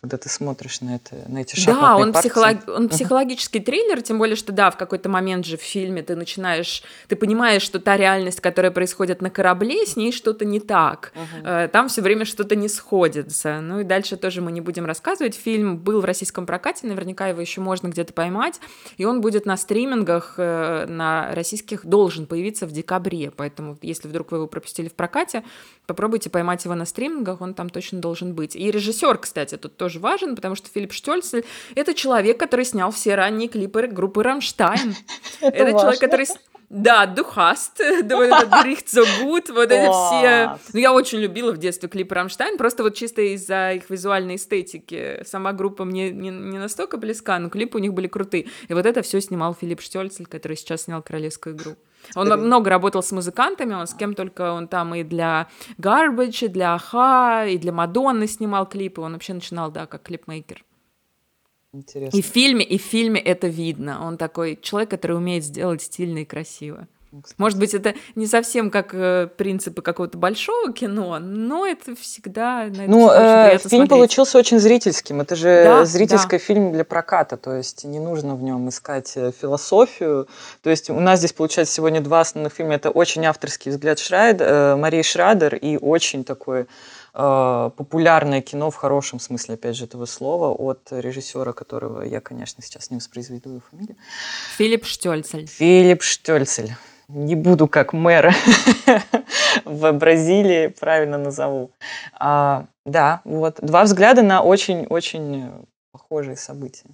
когда ты смотришь на, это, на эти шахматные Да, он, психолог, он психологический триллер, тем более, что да, в какой-то момент же в фильме ты начинаешь, ты понимаешь, что та реальность, которая происходит на корабле, с ней что-то не так. Uh-huh. Там все время что-то не сходится. Ну и дальше тоже мы не будем рассказывать. Фильм был в российском прокате, наверняка его еще можно где-то поймать, и он будет на стримингах э, на российских должен появиться в декабре, поэтому если вдруг вы его пропустили в прокате, попробуйте поймать его на стримингах, он там точно должен быть. И режиссер, кстати, тут тоже важен, потому что Филипп Штольцель — это человек, который снял все ранние клипы группы «Рамштайн». [LAUGHS] Это человек, который... Да, Du hast, Du riechst so gut, вот эти все... Ну, я очень любила в детстве клипы Рамштайн, просто вот чисто из-за их визуальной эстетики. Сама группа мне не, не настолько близка, но клипы у них были крутые. И вот это все снимал Филипп Штольцель, который сейчас снял «Королевскую игру». Он Скорее. много работал с музыкантами, он с кем только он там и для Garbage, и для Аха, и для Мадонны снимал клипы. Он вообще начинал, да, как клипмейкер. Интересно. И в фильме, и в фильме это видно. Он такой человек, который умеет сделать стильно и красиво. Кстати. Может быть, это не совсем как э, принципы какого-то большого кино, но это всегда... На это ну, э, фильм смотреть. получился очень зрительским. Это же да, зрительский да. фильм для проката, то есть не нужно в нем искать э, философию. То есть у нас здесь, получается, сегодня два основных фильма. Это очень авторский взгляд Шрайд, э, Марии Шрадер и очень такой э, популярное кино в хорошем смысле, опять же, этого слова, от режиссера, которого я, конечно, сейчас не воспроизведу его фамилию. Филипп Штольцель. Филипп Штольцель не буду как мэр [LAUGHS] в Бразилии, правильно назову. А, да, вот два взгляда на очень-очень похожие события.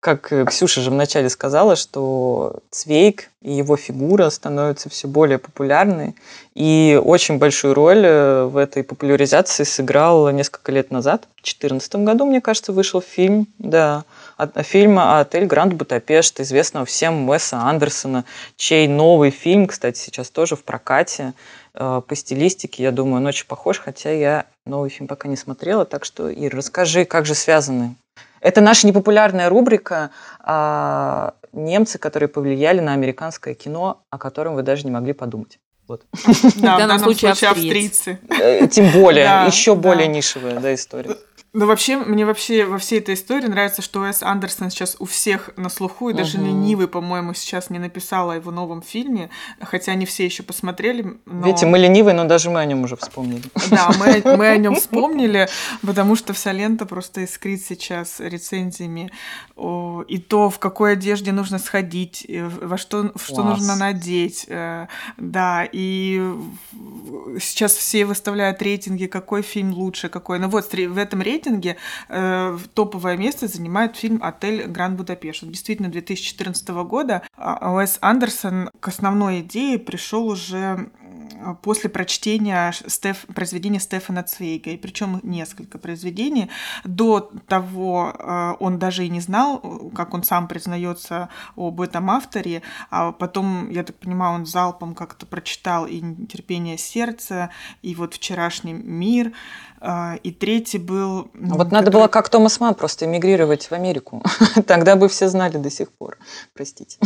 Как э, Ксюша же вначале сказала, что Цвейк и его фигура становятся все более популярной. И очень большую роль э, в этой популяризации сыграл несколько лет назад. В 2014 году, мне кажется, вышел фильм, да, фильма «Отель Гранд Будапешт», известного всем Уэса Андерсона, чей новый фильм, кстати, сейчас тоже в прокате. Э, по стилистике, я думаю, он очень похож, хотя я новый фильм пока не смотрела. Так что, Ир, расскажи, как же связаны? Это наша непопулярная рубрика а, «Немцы, которые повлияли на американское кино, о котором вы даже не могли подумать». Вот. Да, в данном случае австрийцы. Э, тем более, еще более нишевая да, история. Ну, вообще, мне вообще во всей этой истории нравится, что Уэс Андерсон сейчас у всех на слуху, и даже угу. ленивый, по-моему, сейчас не написал о его новом фильме, хотя не все еще посмотрели. Но... Видите, мы ленивые, но даже мы о нем уже вспомнили. Да, мы, [LAUGHS] мы о нем вспомнили, потому что вся лента просто искрит сейчас рецензиями. И то, в какой одежде нужно сходить, во что, что нужно надеть. Э, да, и сейчас все выставляют рейтинги, какой фильм лучше, какой. Ну вот, в этом рейтинге рейтинге э, топовое место занимает фильм «Отель Гранд Будапешт». Действительно, 2014 года а, Уэс Андерсон к основной идее пришел уже после прочтения Стеф, произведения Стефана Цвейга, и причем несколько произведений. До того э, он даже и не знал, как он сам признается об этом авторе, а потом, я так понимаю, он залпом как-то прочитал и «Терпение сердца», и вот «Вчерашний мир», и третий был... Вот который... надо было, как Томас Ман, просто эмигрировать в Америку. [LAUGHS] Тогда бы все знали до сих пор. Простите.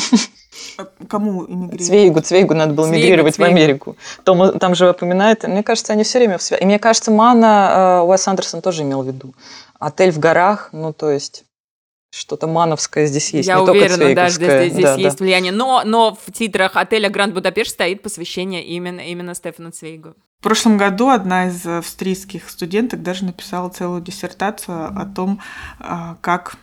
А кому эмигрировать? Цвейгу, Цвейгу надо было эмигрировать в Америку. Том, там же упоминает, мне кажется, они все время в связи. И мне кажется, Мана, э, Уэс Андерсон тоже имел в виду. Отель в горах, ну то есть что-то мановское здесь есть. Я не уверена, только да, здесь, здесь да, есть да. влияние. Но, но в титрах отеля Гранд Будапешт стоит посвящение именно, именно Стефану Цвейгу. В прошлом году одна из австрийских студенток даже написала целую диссертацию о том, а, как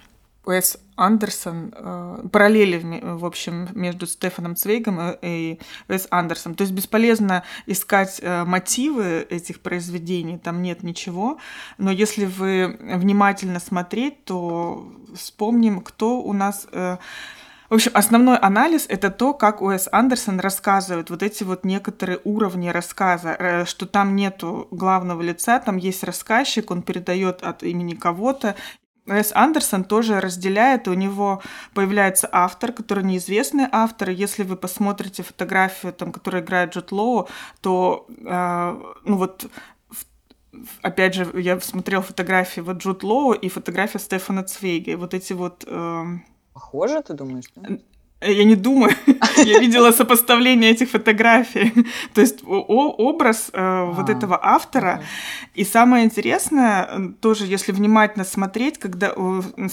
Уэс Андерсон, э, параллели, в общем, между Стефаном Цвейгом и Уэс Андерсом. То есть бесполезно искать э, мотивы этих произведений, там нет ничего, но если вы внимательно смотреть, то вспомним, кто у нас... Э, в общем, основной анализ — это то, как Уэс Андерсон рассказывает вот эти вот некоторые уровни рассказа, что там нету главного лица, там есть рассказчик, он передает от имени кого-то, Уэс Андерсон тоже разделяет, у него появляется автор, который неизвестный автор. Если вы посмотрите фотографию, там, которая играет Джот Лоу, то, э, ну вот, опять же, я смотрел фотографии вот Джуд Лоу и фотография Стефана Цвейга. И вот эти вот... Э, Похоже, ты думаешь? Да? Я не думаю. [LAUGHS] Я видела сопоставление этих фотографий. [LAUGHS] То есть образ э, вот а, этого автора. И самое интересное, тоже если внимательно смотреть, когда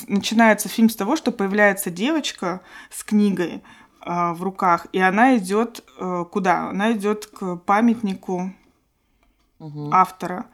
начинается фильм с того, что появляется девочка с книгой э, в руках, и она идет э, куда? Она идет к памятнику автора.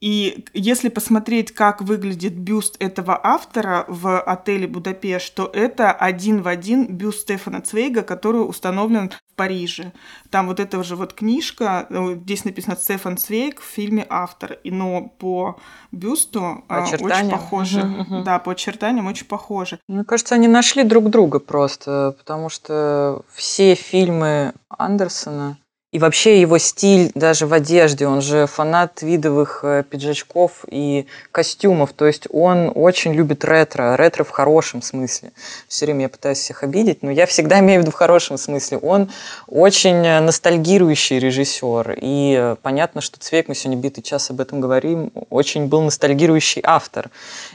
И если посмотреть, как выглядит бюст этого автора в отеле Будапешт, то это один в один бюст Стефана Цвейга, который установлен в Париже. Там вот эта же вот книжка, э, здесь написано Стефан Цвейг в фильме автор, но по бюсту по э, очень похоже. Угу, угу. Да, по очертаниям очень похоже. Мне кажется, они нашли друг друга просто, потому что все фильмы Андерсона и вообще его стиль даже в одежде, он же фанат видовых э, пиджачков и костюмов, то есть он очень любит ретро, ретро в хорошем смысле. Все время я пытаюсь всех обидеть, но я всегда имею в виду в хорошем смысле. Он очень э, ностальгирующий режиссер, и э, понятно, что Цвейк, мы сегодня битый час об этом говорим, очень был ностальгирующий автор.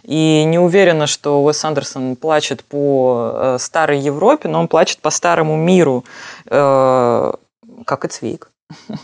И не уверена, что Уэс Андерсон плачет по старой Европе, но он плачет по старому миру как и Цвейк.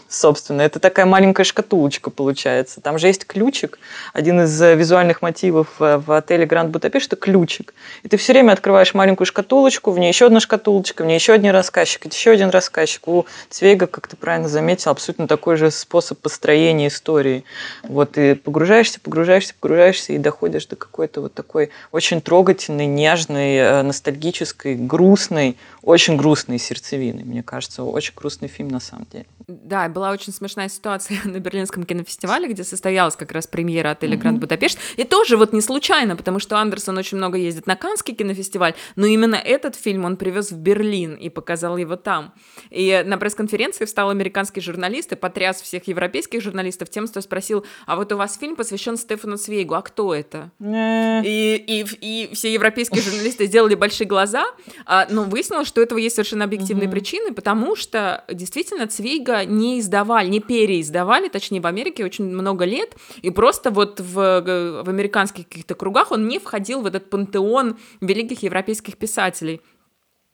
Собственно, это такая маленькая шкатулочка получается. Там же есть ключик. Один из э, визуальных мотивов э, в отеле Гранд Будапешт – это ключик. И ты все время открываешь маленькую шкатулочку, в ней еще одна шкатулочка, в ней еще один рассказчик, еще один рассказчик. У Цвейга, как ты правильно заметил, абсолютно такой же способ построения истории. Вот ты погружаешься, погружаешься, погружаешься и доходишь до какой-то вот такой очень трогательной, нежной, э, ностальгической, грустной, очень грустной сердцевины. Мне кажется, очень грустный фильм на самом деле. Да, была очень смешная ситуация [LAUGHS] на Берлинском кинофестивале, где состоялась как раз премьера отеля Гранд Будапешт. И тоже вот не случайно, потому что Андерсон очень много ездит на Канский кинофестиваль, но именно этот фильм он привез в Берлин и показал его там. И на пресс-конференции встал американский журналист и потряс всех европейских журналистов тем, что спросил, а вот у вас фильм посвящен Стефану Свейгу, а кто это? И, и, и все европейские журналисты сделали большие глаза, а, но выяснилось, что этого есть совершенно объективные причины, потому что действительно Цвейга не издавали, не переиздавали, точнее, в Америке очень много лет, и просто вот в, в американских каких-то кругах он не входил в этот пантеон великих европейских писателей.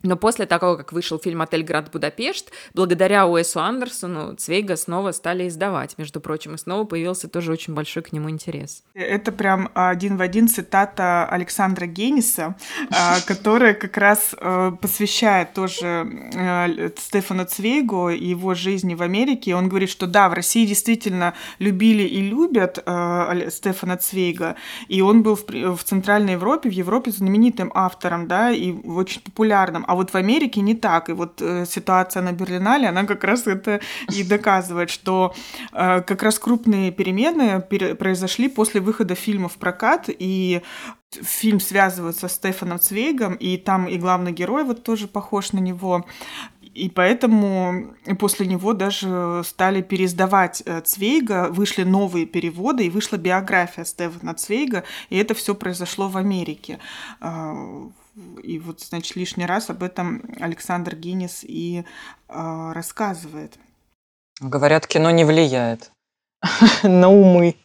Но после того, как вышел фильм «Отель Гранд Будапешт», благодаря Уэсу Андерсону Цвейга снова стали издавать, между прочим, и снова появился тоже очень большой к нему интерес. Это прям один в один цитата Александра Генниса, а, [LAUGHS] которая как раз э, посвящает тоже э, Стефану Цвейгу и его жизни в Америке. Он говорит, что да, в России действительно любили и любят э, Стефана Цвейга, и он был в Центральной Европе, в Европе знаменитым автором, да, и очень популярным. А вот в Америке не так. И вот э, ситуация на Берлинале, она как раз это и [LAUGHS] доказывает, что э, как раз крупные перемены произошли после выхода фильма в прокат, и фильм связывается с Стефаном Цвейгом, и там и главный герой вот тоже похож на него. И поэтому после него даже стали переиздавать э, Цвейга, вышли новые переводы, и вышла биография Стефана Цвейга, и это все произошло в Америке. И вот, значит, лишний раз об этом Александр Гиннес и э, рассказывает. Говорят, кино не влияет [LAUGHS] на умы.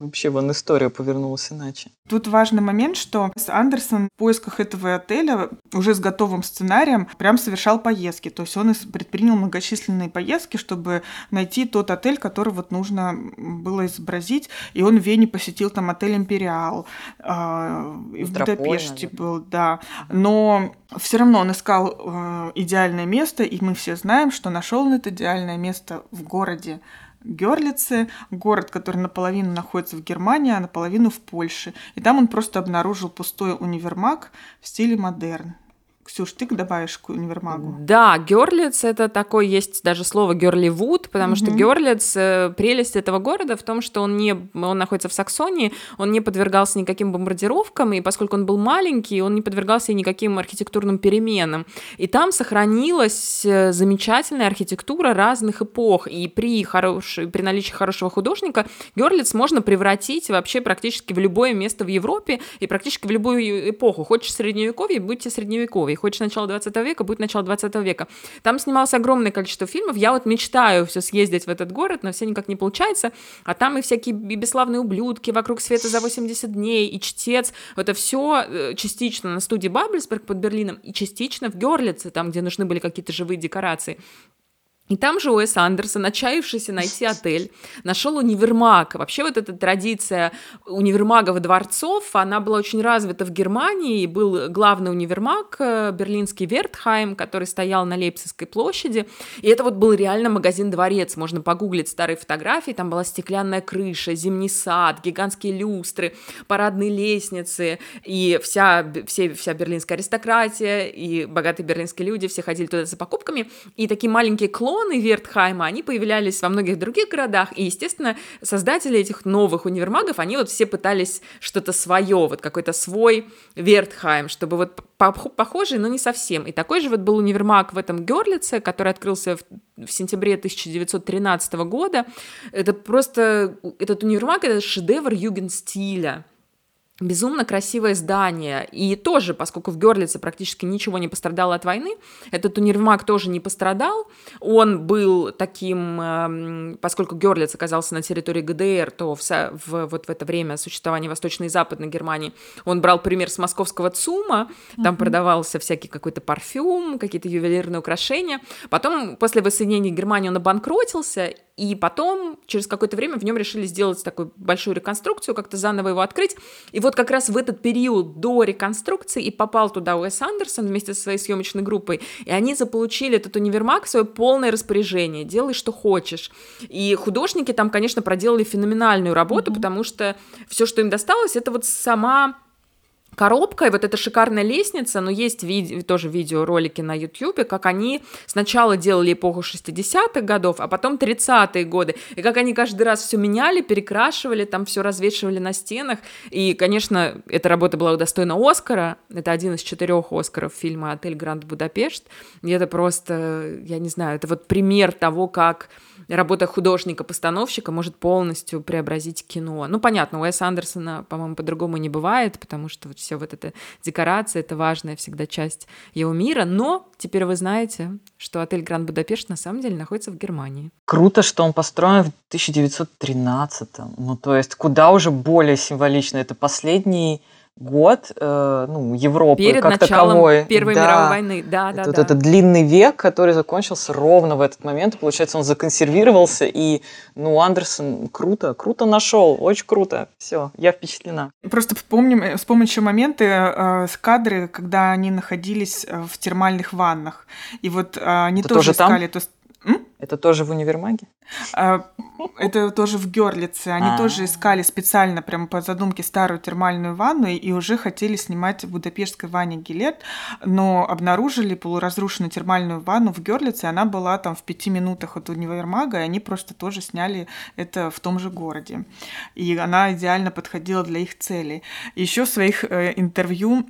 Вообще вон история повернулась иначе. Тут важный момент, что Андерсон в поисках этого отеля уже с готовым сценарием прям совершал поездки. То есть он предпринял многочисленные поездки, чтобы найти тот отель, который вот нужно было изобразить. И он в Вене посетил там отель «Империал», э, в Будапеште был, да. Но все равно он искал э, идеальное место, и мы все знаем, что нашел он это идеальное место в городе Герлице, город, который наполовину находится в Германии, а наполовину в Польше. И там он просто обнаружил пустой универмаг в стиле модерн. Ксюш, ты добавишь к универмагу? Да, Герлиц это такой, есть даже слово Герливуд, потому mm-hmm. что Герлиц, э, прелесть этого города в том, что он, не, он находится в Саксонии, он не подвергался никаким бомбардировкам, и поскольку он был маленький, он не подвергался никаким архитектурным переменам. И там сохранилась э, замечательная архитектура разных эпох, и при, хорошей, при наличии хорошего художника Герлиц можно превратить вообще практически в любое место в Европе и практически в любую эпоху. Хочешь средневековье, будьте средневековье хочешь начало 20 века, будет начало 20 века. Там снималось огромное количество фильмов, я вот мечтаю все съездить в этот город, но все никак не получается, а там и всякие бесславные ублюдки, вокруг света за 80 дней, и чтец, это все э, частично на студии Бабельсберг под Берлином, и частично в Герлице, там, где нужны были какие-то живые декорации. И там же Уэс Андерсон, отчаявшийся найти отель, нашел универмаг. Вообще вот эта традиция универмагов и дворцов, она была очень развита в Германии, и был главный универмаг, э, берлинский Вертхайм, который стоял на Лейпцигской площади. И это вот был реально магазин-дворец, можно погуглить старые фотографии, там была стеклянная крыша, зимний сад, гигантские люстры, парадные лестницы, и вся, все, вся берлинская аристократия, и богатые берлинские люди, все ходили туда за покупками, и такие маленькие клоны, клоны Вертхайма, они появлялись во многих других городах, и, естественно, создатели этих новых универмагов, они вот все пытались что-то свое, вот какой-то свой Вертхайм, чтобы вот похожий, но не совсем. И такой же вот был универмаг в этом Герлице, который открылся в, в сентябре 1913 года. Это просто, этот универмаг, это шедевр югенстиля. Безумно красивое здание. И тоже, поскольку в Герлице практически ничего не пострадало от войны, этот универмаг тоже не пострадал. Он был таким, эм, поскольку Герлиц оказался на территории ГДР, то в, в, вот в это время существования Восточной и Западной Германии он брал пример с московского ЦУМа, там mm-hmm. продавался всякий какой-то парфюм, какие-то ювелирные украшения. Потом, после воссоединения Германии, он обанкротился, и потом, через какое-то время, в нем решили сделать такую большую реконструкцию, как-то заново его открыть. И вот как раз в этот период до реконструкции и попал туда Уэс Андерсон вместе со своей съемочной группой, и они заполучили этот универмаг в свое полное распоряжение. Делай, что хочешь. И художники там, конечно, проделали феноменальную работу, mm-hmm. потому что все, что им досталось, это вот сама коробка, и вот эта шикарная лестница, но есть видео, тоже видеоролики на YouTube, как они сначала делали эпоху 60-х годов, а потом 30-е годы, и как они каждый раз все меняли, перекрашивали, там все развешивали на стенах, и, конечно, эта работа была удостоена Оскара, это один из четырех Оскаров фильма «Отель Гранд Будапешт», и это просто, я не знаю, это вот пример того, как работа художника-постановщика может полностью преобразить кино. Ну, понятно, у Уэса Андерсона, по-моему, по-другому не бывает, потому что вот все вот эта декорация, это важная всегда часть его мира, но теперь вы знаете, что отель Гранд Будапешт на самом деле находится в Германии. Круто, что он построен в 1913 Ну, то есть куда уже более символично. Это последний год э, ну, Европы Перед как началом таковой. Первой да. мировой войны, да, да, это, да. Вот этот длинный век, который закончился ровно в этот момент. Получается, он законсервировался, и, ну, Андерсон круто, круто нашел, очень круто. Все, я впечатлена. Просто вспомним, вспомним еще моменты, э, кадры, когда они находились э, в термальных ваннах. И вот э, они это тоже, тоже искали... Там? М? Это тоже в универмаге? А, это тоже в Герлице. Они А-а-а. тоже искали специально, прямо по задумке, старую термальную ванну и уже хотели снимать в будапештской ванне Гилет, но обнаружили полуразрушенную термальную ванну в Герлице. Она была там в пяти минутах от универмага, и они просто тоже сняли это в том же городе. И она идеально подходила для их целей. Еще в своих э, интервью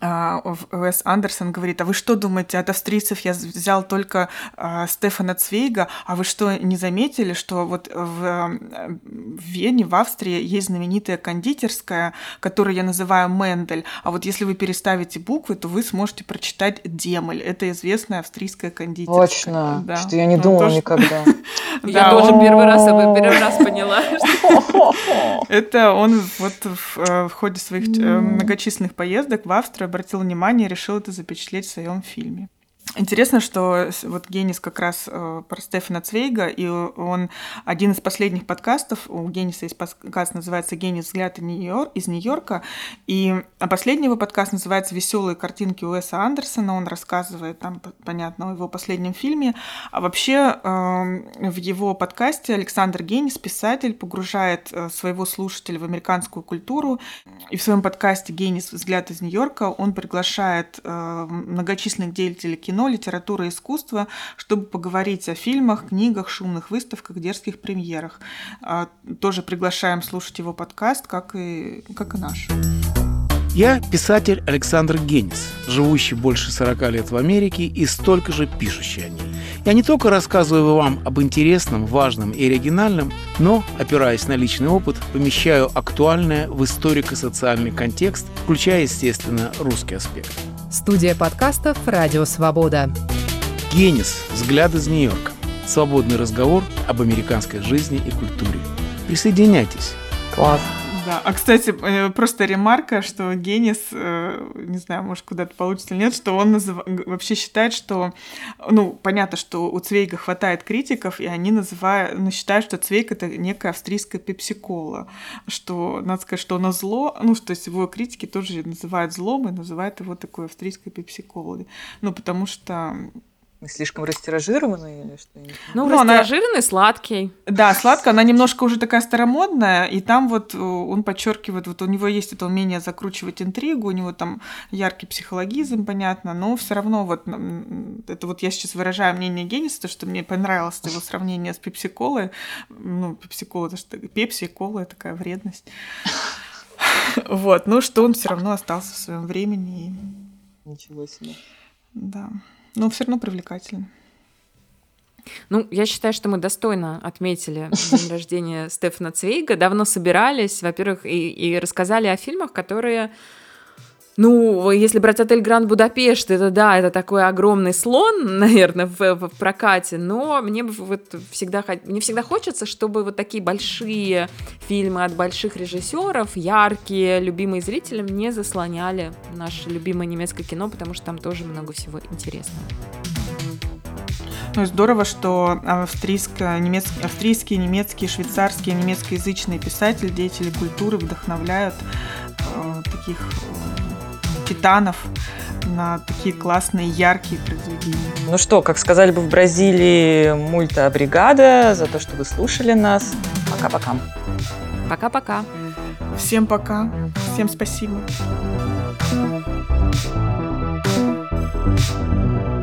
Уэс Андерсон говорит, а вы что думаете, от австрийцев я взял только а, Стефана Цвейга, а вы что, не заметили, что вот в, в Вене, в Австрии есть знаменитая кондитерская, которую я называю Мендель, а вот если вы переставите буквы, то вы сможете прочитать Демель. Это известная австрийская кондитерская. Точно, да. что я не ну, думала тоже... никогда. [LAUGHS] Я тоже первый раз первый раз поняла. [LAUGHS] Это он вот э, в ходе своих э, многочисленных поездок в Австрию обратил внимание и решил это запечатлеть в своем фильме. Интересно, что вот Генис как раз э, про Стефана Цвейга, и он один из последних подкастов, у Гениса есть подкаст, называется «Генис. Взгляд из Нью-Йорка», и а последний его подкаст называется «Веселые картинки Уэса Андерсона», он рассказывает там, понятно, о его последнем фильме, а вообще э, в его подкасте Александр Генис, писатель, погружает э, своего слушателя в американскую культуру, и в своем подкасте «Генис. Взгляд из Нью-Йорка» он приглашает э, многочисленных деятелей кино кино, литература и искусство, чтобы поговорить о фильмах, книгах, шумных выставках, дерзких премьерах. А, тоже приглашаем слушать его подкаст, как и, как и наш. Я писатель Александр Генис, живущий больше 40 лет в Америке и столько же пишущий о ней. Я не только рассказываю вам об интересном, важном и оригинальном, но, опираясь на личный опыт, помещаю актуальное в историко-социальный контекст, включая, естественно, русский аспект. Студия подкастов «Радио Свобода». Генис. Взгляд из Нью-Йорка. Свободный разговор об американской жизни и культуре. Присоединяйтесь. Класс. Да, а кстати, э, просто ремарка, что Генис, э, не знаю, может, куда-то получится или нет, что он назыв... вообще считает, что, ну, понятно, что у Цвейга хватает критиков, и они называют, ну, считают, что Цвейг это некая австрийская пепсикола, что, надо сказать, что оно зло, ну, что есть его критики тоже называют злом и называют его такой австрийской пепсиколой, ну, потому что слишком растиражированный или что? Ну, ну растиражированный, она... сладкий. Да, сладкая, она немножко уже такая старомодная, и там вот э, он подчеркивает, вот у него есть это умение закручивать интригу, у него там яркий психологизм, понятно, но все равно вот это вот я сейчас выражаю мнение Генниса, то, что мне понравилось его сравнение с пепси-колой, ну, пепси-кола, это что, пепси и кола, такая вредность. [LAUGHS] Вот, ну что он все равно остался в своем времени. Ничего себе. Да но все равно привлекательно. Ну, я считаю, что мы достойно отметили день рождения Стефана Цвейга. Давно собирались, во-первых, и, и рассказали о фильмах, которые ну, если брать отель Гранд Будапешт, это да, это такой огромный слон, [LAUGHS] наверное, в, в, прокате, но мне вот всегда, мне всегда хочется, чтобы вот такие большие фильмы от больших режиссеров, яркие, любимые зрителям, не заслоняли наше любимое немецкое кино, потому что там тоже много всего интересного. Ну, здорово, что австрийско, немецкие, австрийские, немецкие, швейцарские, немецкоязычные писатели, деятели культуры вдохновляют э, таких титанов на такие классные, яркие произведения. Ну что, как сказали бы в Бразилии, мульта бригада за то, что вы слушали нас. Пока-пока. Пока-пока. Всем пока. Всем спасибо. thank you